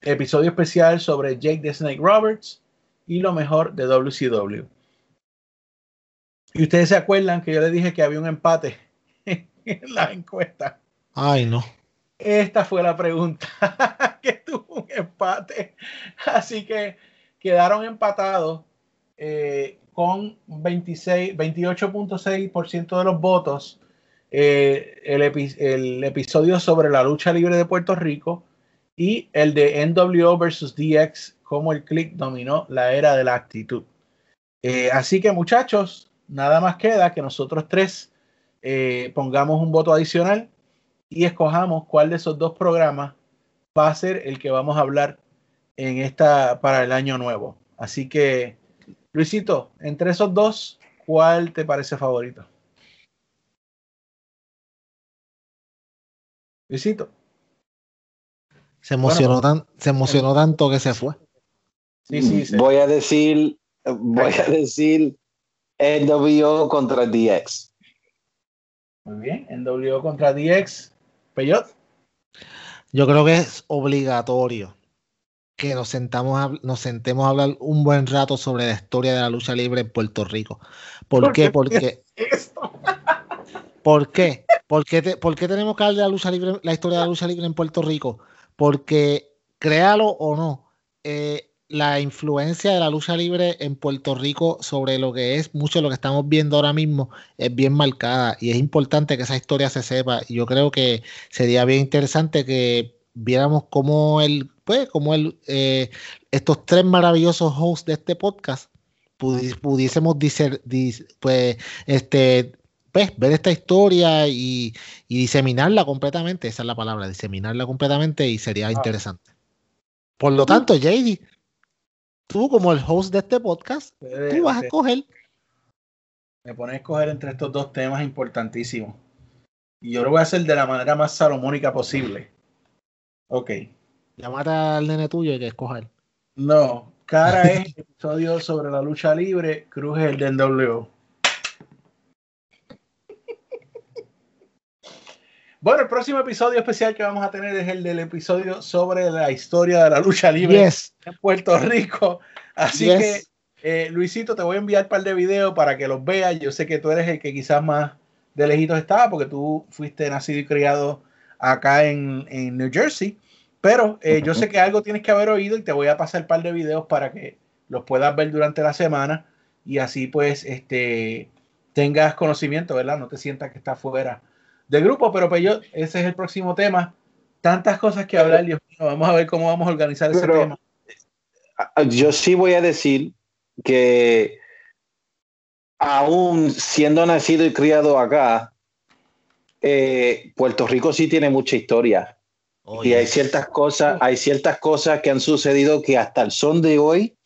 episodio especial sobre Jake the Snake Roberts y lo mejor de WCW. Y ustedes se acuerdan que yo les dije que había un empate en la encuesta. Ay, no. Esta fue la pregunta, que tuvo un empate. Así que quedaron empatados eh, con 26, 28.6% de los votos. eh, el, epi- el episodio sobre la lucha libre de Puerto Rico y el de NWO versus DX, cómo el click dominó la era de la actitud. Eh, así que muchachos, nada más queda que nosotros tres eh, pongamos un voto adicional y escojamos cuál de esos dos programas va a ser el que vamos a hablar en esta para el año nuevo. Así que, Luisito, entre esos dos, ¿cuál te parece favorito? Luisito. Se emocionó, tan, se emocionó tanto que se fue. Sí, sí, sí. Voy a decir, voy a decir NWO contra DX. Muy bien. NWO contra DX. Peyot. Yo creo que es obligatorio que nos, sentamos a- nos sentemos a hablar un buen rato sobre la historia de la lucha libre en Puerto Rico. ¿Por, ¿Por qué? Porque, Esto. ¿Por qué? ¿Por qué, te- por qué tenemos que hablar de la lucha libre, la historia de la lucha libre en Puerto Rico? Porque, créalo o no, eh, la influencia de la lucha libre en Puerto Rico sobre lo que es mucho de lo que estamos viendo ahora mismo es bien marcada y es importante que esa historia se sepa. Y yo creo que sería bien interesante que viéramos cómo el, pues, cómo el, eh, estos tres maravillosos hosts de este podcast pudi- pudiésemos diser- dis- pues, este, pues, ver esta historia y, y diseminarla completamente. Esa es la palabra, diseminarla completamente y sería interesante. Por lo tanto, JD, tú como el host de este podcast, tú vas a escoger. Me pones a escoger entre estos dos temas importantísimos. Y yo lo voy a hacer de la manera más salomónica posible. Ok. Llamar al nene tuyo y que escoger. No. Cara es el episodio sobre la lucha libre. Cruz es el de NWO. Bueno, el próximo episodio especial que vamos a tener es el del episodio sobre la historia de la lucha libre Yes. en Puerto Rico. Así Yes. que, eh, Luisito, te voy a enviar un par de videos para que los veas. Yo sé que tú eres el que quizás más de lejitos estaba, porque tú fuiste nacido y criado acá en, en New Jersey. Pero eh, yo sé que algo tienes que haber oído y te voy a pasar un par de videos para que los puedas ver durante la semana y así pues este tengas conocimiento, ¿verdad? No te sientas que estás fuera del grupo, pero pues yo, ese es el próximo tema. Tantas cosas que hablar, Dios mío. Vamos a ver cómo vamos a organizar ese Pero- tema. Yo sí voy a decir que aún siendo nacido y criado acá, eh, Puerto Rico sí tiene mucha historia. Y hay ciertas cosas, hay ciertas cosas que han sucedido que hasta el son de hoy,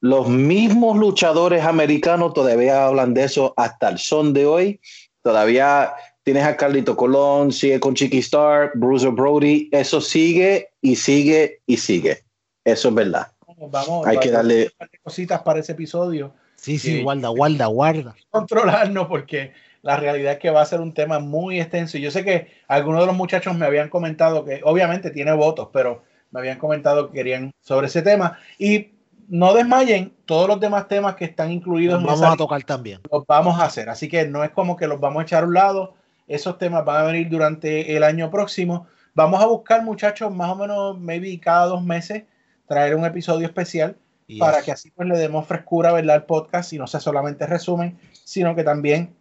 los mismos luchadores americanos todavía hablan de eso hasta el son de hoy. Todavía tienes a Carlito Colón, sigue con Chiqui Star, Bruiser Brody, eso sigue y sigue y sigue. Eso es verdad. Vamos, Hay que darle- cositas para ese episodio. Sí, sí, Sí. guarda, guarda, guarda. controlarnos porque la realidad es que va a ser un tema muy extenso. Y Yo sé que algunos de los muchachos me habían comentado que obviamente tiene votos, pero me habían comentado que querían sobre ese tema. Y no desmayen, todos los demás temas que están incluidos Los vamos a tocar también. los vamos a hacer. Así que no es como que los vamos a echar a un lado. Esos temas van a venir durante el año próximo. Vamos a buscar, muchachos, más o menos, maybe cada dos meses, traer un episodio especial para que así pues le demos frescura ¿verdad? al podcast y no sea solamente resumen, sino que también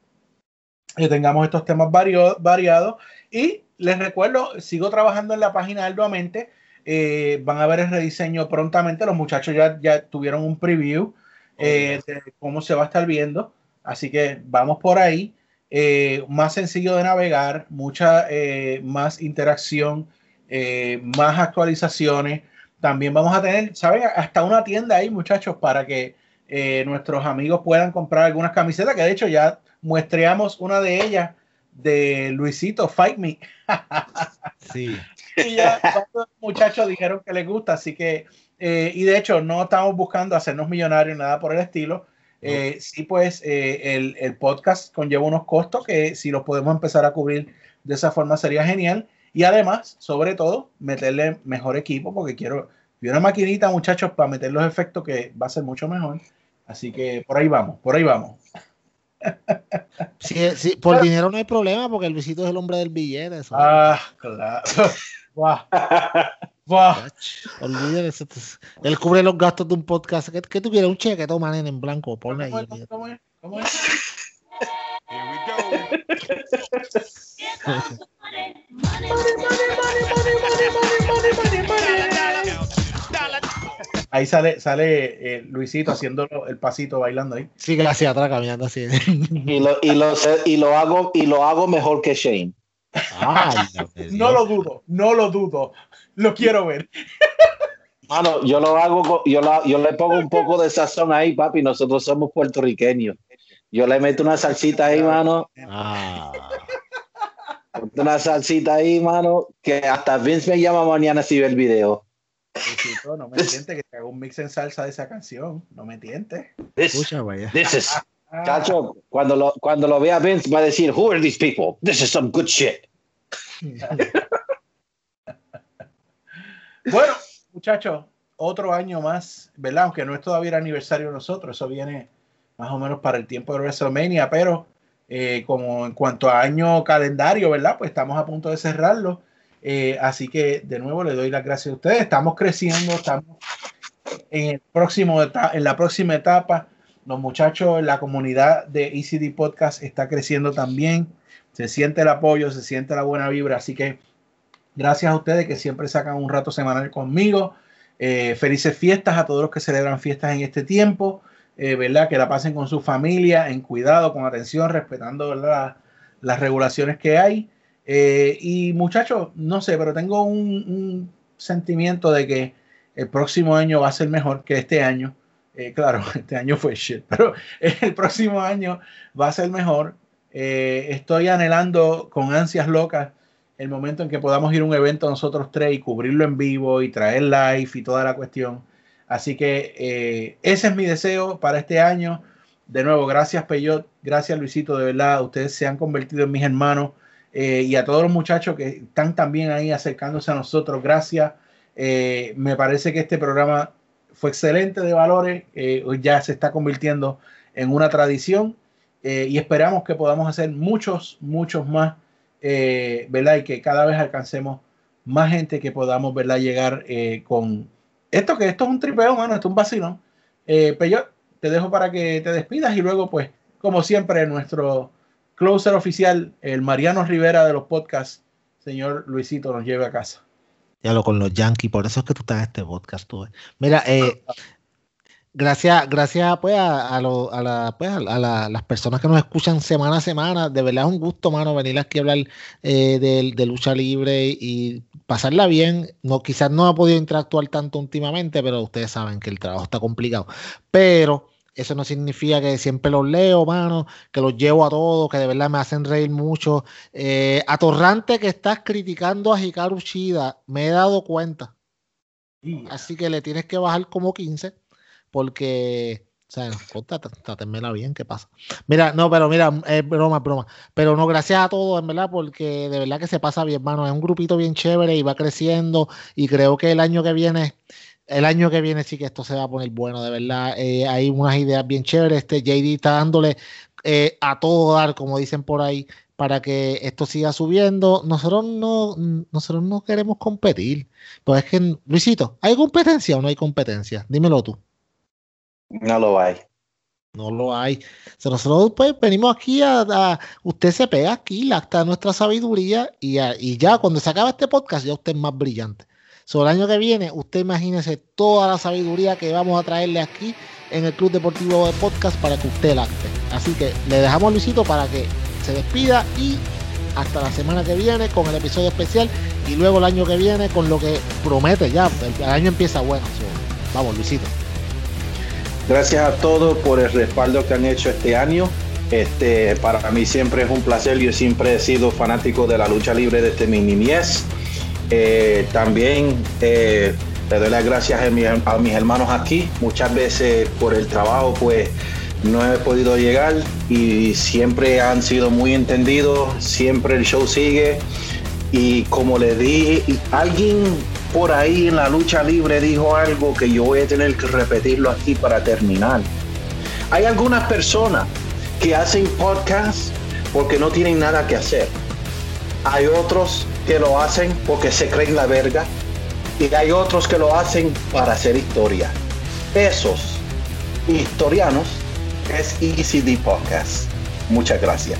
eh, tengamos estos temas vario- variados. Y les recuerdo, sigo trabajando en la página arduamente. Eh, van a ver el rediseño prontamente. Los muchachos ya, ya tuvieron un preview eh, de cómo se va a estar viendo. Así que vamos por ahí. Eh, más sencillo de navegar, mucha eh, más interacción, más actualizaciones. También vamos a tener, ¿saben? Hasta una tienda ahí, muchachos, para que nuestros amigos puedan comprar algunas camisetas, que de hecho ya muestreamos una de ellas de Luisito, Fight Me. Sí. y ya varios muchachos dijeron que les gusta, así que, eh, y de hecho no estamos buscando hacernos millonarios, nada por el estilo. Eh, sí, pues eh, el, el podcast conlleva unos costos que si los podemos empezar a cubrir de esa forma sería genial. Y además, sobre todo, meterle mejor equipo, porque quiero y una maquinita, muchachos, para meter los efectos que va a ser mucho mejor. Así que por ahí vamos, por ahí vamos. Sí, sí, por dinero no hay problema porque el Luisito es el hombre del billete. Eso. Ah, claro. Guau. Guau. Olvídate eso. Él cubre los gastos de un podcast. ¿Qué, qué tú quieres? Un cheque, toma nene en blanco. Ponle ahí. ¿Cómo. ¿Cómo es? ¿Cómo es? Here we go. Ahí sale, sale eh, Luisito haciendo el pasito bailando ahí. Sigue hacia atrás caminando así. Y lo, y lo, y lo hago y lo hago mejor que Shane. Ay, No lo dudo, no lo dudo. Lo quiero ver. Mano, yo lo hago, yo, la- yo le pongo un poco de sazón ahí, papi. Nosotros somos puertorriqueños. Yo le meto una salsita ahí, mano. Ah. Una salsita ahí, mano. Que hasta Vince me llama mañana si ve el video. Luisito, no me tiente que te haga un mix en salsa de esa canción. No me tiente. This, Escucha, vaya. this is, chacho, cuando lo, cuando lo vea Vince va a decir, who are these people? This is some good shit. Bueno, muchachos, otro año más, ¿verdad? Aunque no es todavía el aniversario de nosotros, eso viene más o menos para el tiempo de WrestleMania, pero eh, como en cuanto a año calendario, ¿verdad? Pues estamos a punto de cerrarlo. Eh, así que de nuevo le doy las gracias a ustedes. Estamos creciendo, estamos en, el próximo en la próxima etapa. Los muchachos, la comunidad de ECD Podcast está creciendo también. Se siente el apoyo, se siente la buena vibra. Así que gracias a ustedes que siempre sacan un rato semanal conmigo. Eh, felices fiestas a todos los que celebran fiestas en este tiempo. Eh, ¿Verdad? Que la pasen con su familia, en cuidado, con atención, respetando ¿verdad? las regulaciones que hay. Eh, y muchachos, no sé, pero tengo un, sentimiento de que el próximo año va a ser mejor que este año. Eh, claro, este año fue shit, pero el próximo año va a ser mejor. Eh, estoy anhelando con ansias locas el momento en que podamos ir a un evento nosotros tres y cubrirlo en vivo y traer live y toda la cuestión. Así que ese es mi deseo para este año. De nuevo, gracias Peyot, gracias Luisito, de verdad, ustedes se han convertido en mis hermanos eh, y a todos los muchachos que están también ahí acercándose a nosotros, gracias. Eh, me parece que este programa fue excelente de valores, eh, ya se está convirtiendo en una tradición y esperamos que podamos hacer muchos, muchos más, ¿verdad? Y que cada vez alcancemos más gente que podamos, ¿verdad? Llegar con esto, que esto es un tripeo, mano, esto es un vacilón. Eh, Peyot, te dejo para que te despidas y luego, pues, como siempre, nuestro closer oficial, el Mariano Rivera de los podcasts, señor Luisito, nos lleve a casa. Ya lo con los Yankees, por eso es que tú estás en este podcast. Tú, eh. Mira, eh, gracias, gracias pues a, a, pues, a la- a la- las personas que nos escuchan semana a semana. De verdad es un gusto, mano, venir aquí a hablar eh, de, de lucha libre y pasarla bien. No, quizás no ha podido interactuar tanto últimamente, pero ustedes saben que el trabajo está complicado. Pero eso no significa que siempre los leo, mano, que los llevo a todos, que de verdad me hacen reír mucho. Eh, atorrante que estás criticando a Hikaru Shida, me he dado cuenta. Así que le tienes que bajar como 15 porque, o sea, trátenmela bien, ¿qué pasa? Mira, no, pero mira, es broma, es broma. Pero no, gracias a todos, en verdad, porque de verdad que se pasa bien, hermano. Es un grupito bien chévere y va creciendo y creo que el año que viene, el año que viene sí que esto se va a poner bueno, de verdad. Eh, hay unas ideas bien chéveres. Este JD está dándole eh, a todo dar, como dicen por ahí, para que esto siga subiendo. Nosotros no, nosotros no queremos competir. Pues es que, Luisito, ¿hay competencia o no hay competencia? Dímelo tú. No lo hay. No lo hay. O sea, nosotros pues venimos aquí a, a- usted se pega aquí, lacta nuestra sabiduría y, a- y ya cuando se acaba este podcast ya usted es más brillante. Sobre el año que viene, usted imagínese toda la sabiduría que vamos a traerle aquí en el Club Deportivo de Podcast para que usted lacte. Así que le dejamos a Luisito para que se despida y hasta la semana que viene con el episodio especial y luego el año que viene con lo que promete ya. El, año empieza bueno. So, vamos, Luisito. Gracias a todos por el respaldo que han hecho este año. Este, para mí siempre es un placer. Yo siempre he sido fanático de la lucha libre desde mi niñez. Eh, también eh, le doy las gracias a, mi- a mis hermanos aquí. Muchas veces por el trabajo, pues no he podido llegar y siempre han sido muy entendidos. Siempre el show sigue. Y como le dije, alguien por ahí en la lucha libre dijo algo que yo voy a tener que repetirlo aquí para terminar. Hay algunas personas que hacen podcast porque no tienen nada que hacer. Hay otros que lo hacen porque se creen la verga. Y hay otros que lo hacen para hacer historia. Esos historianos es ECD Podcast. Muchas gracias.